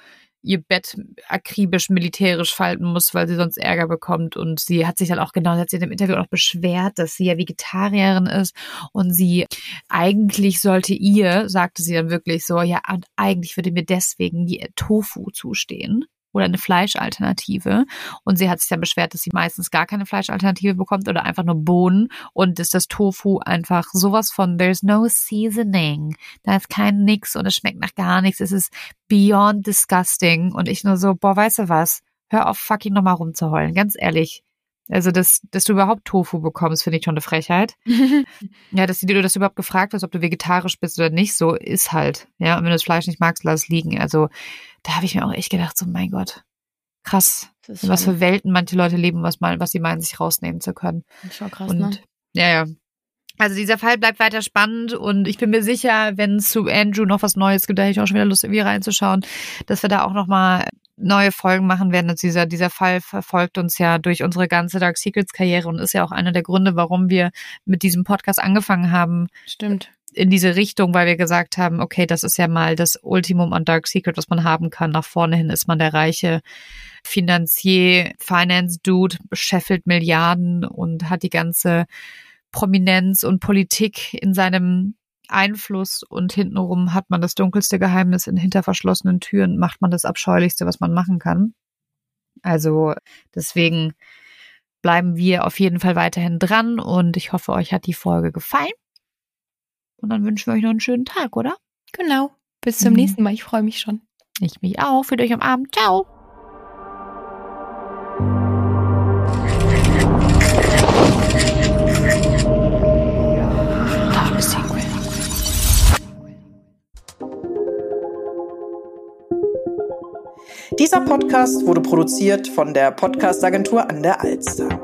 ihr Bett akribisch militärisch falten muss, weil sie sonst Ärger bekommt. Und sie hat sich dann auch genau, hat sie in dem Interview auch beschwert, dass sie ja Vegetarierin ist und sie eigentlich sollte ihr, sagte sie dann wirklich so, ja, und eigentlich würde mir deswegen die Tofu zustehen oder eine Fleischalternative. Und sie hat sich dann beschwert, dass sie meistens gar keine Fleischalternative bekommt oder einfach nur Bohnen und dass das Tofu einfach sowas von there's no seasoning. Da ist kein nix und es schmeckt nach gar nichts. Es ist beyond disgusting. Und ich nur so, boah, weißt du was? hör auf fucking nochmal rumzuheulen, ganz ehrlich. Also, dass, dass du überhaupt Tofu bekommst, finde ich schon eine Frechheit. ja, dass du das überhaupt gefragt hast, ob du vegetarisch bist oder nicht, so ist halt. Ja, und wenn du das Fleisch nicht magst, lass es liegen. Also, da habe ich mir auch echt gedacht, so, mein Gott, krass, in was für Welten manche Leute leben, was mal, was sie meinen, sich rausnehmen zu können. Das ist schon krass, und, ne? Ja, ja. Also dieser Fall bleibt weiter spannend und ich bin mir sicher, wenn es zu Andrew noch was Neues gibt, da hätte ich auch schon wieder Lust, irgendwie reinzuschauen, dass wir da auch nochmal neue Folgen machen werden. Und dieser, dieser Fall verfolgt uns ja durch unsere ganze Dark Secrets Karriere und ist ja auch einer der Gründe, warum wir mit diesem Podcast angefangen haben. Stimmt. In diese Richtung, weil wir gesagt haben, okay, das ist ja mal das Ultimum an Dark Secret, was man haben kann. Nach vorne hin ist man der reiche Finanzier, Finance Dude, scheffelt Milliarden und hat die ganze Prominenz und Politik in seinem Einfluss und hintenrum hat man das dunkelste Geheimnis in hinter verschlossenen Türen, macht man das Abscheulichste, was man machen kann. Also deswegen bleiben wir auf jeden Fall weiterhin dran und ich hoffe, euch hat die Folge gefallen. Und dann wünschen wir euch noch einen schönen Tag, oder? Genau. Bis zum mhm. nächsten Mal. Ich freue mich schon. Ich mich auch. Fühlt euch am Abend. Ciao. Dieser Podcast wurde produziert von der Podcastagentur an der Alster.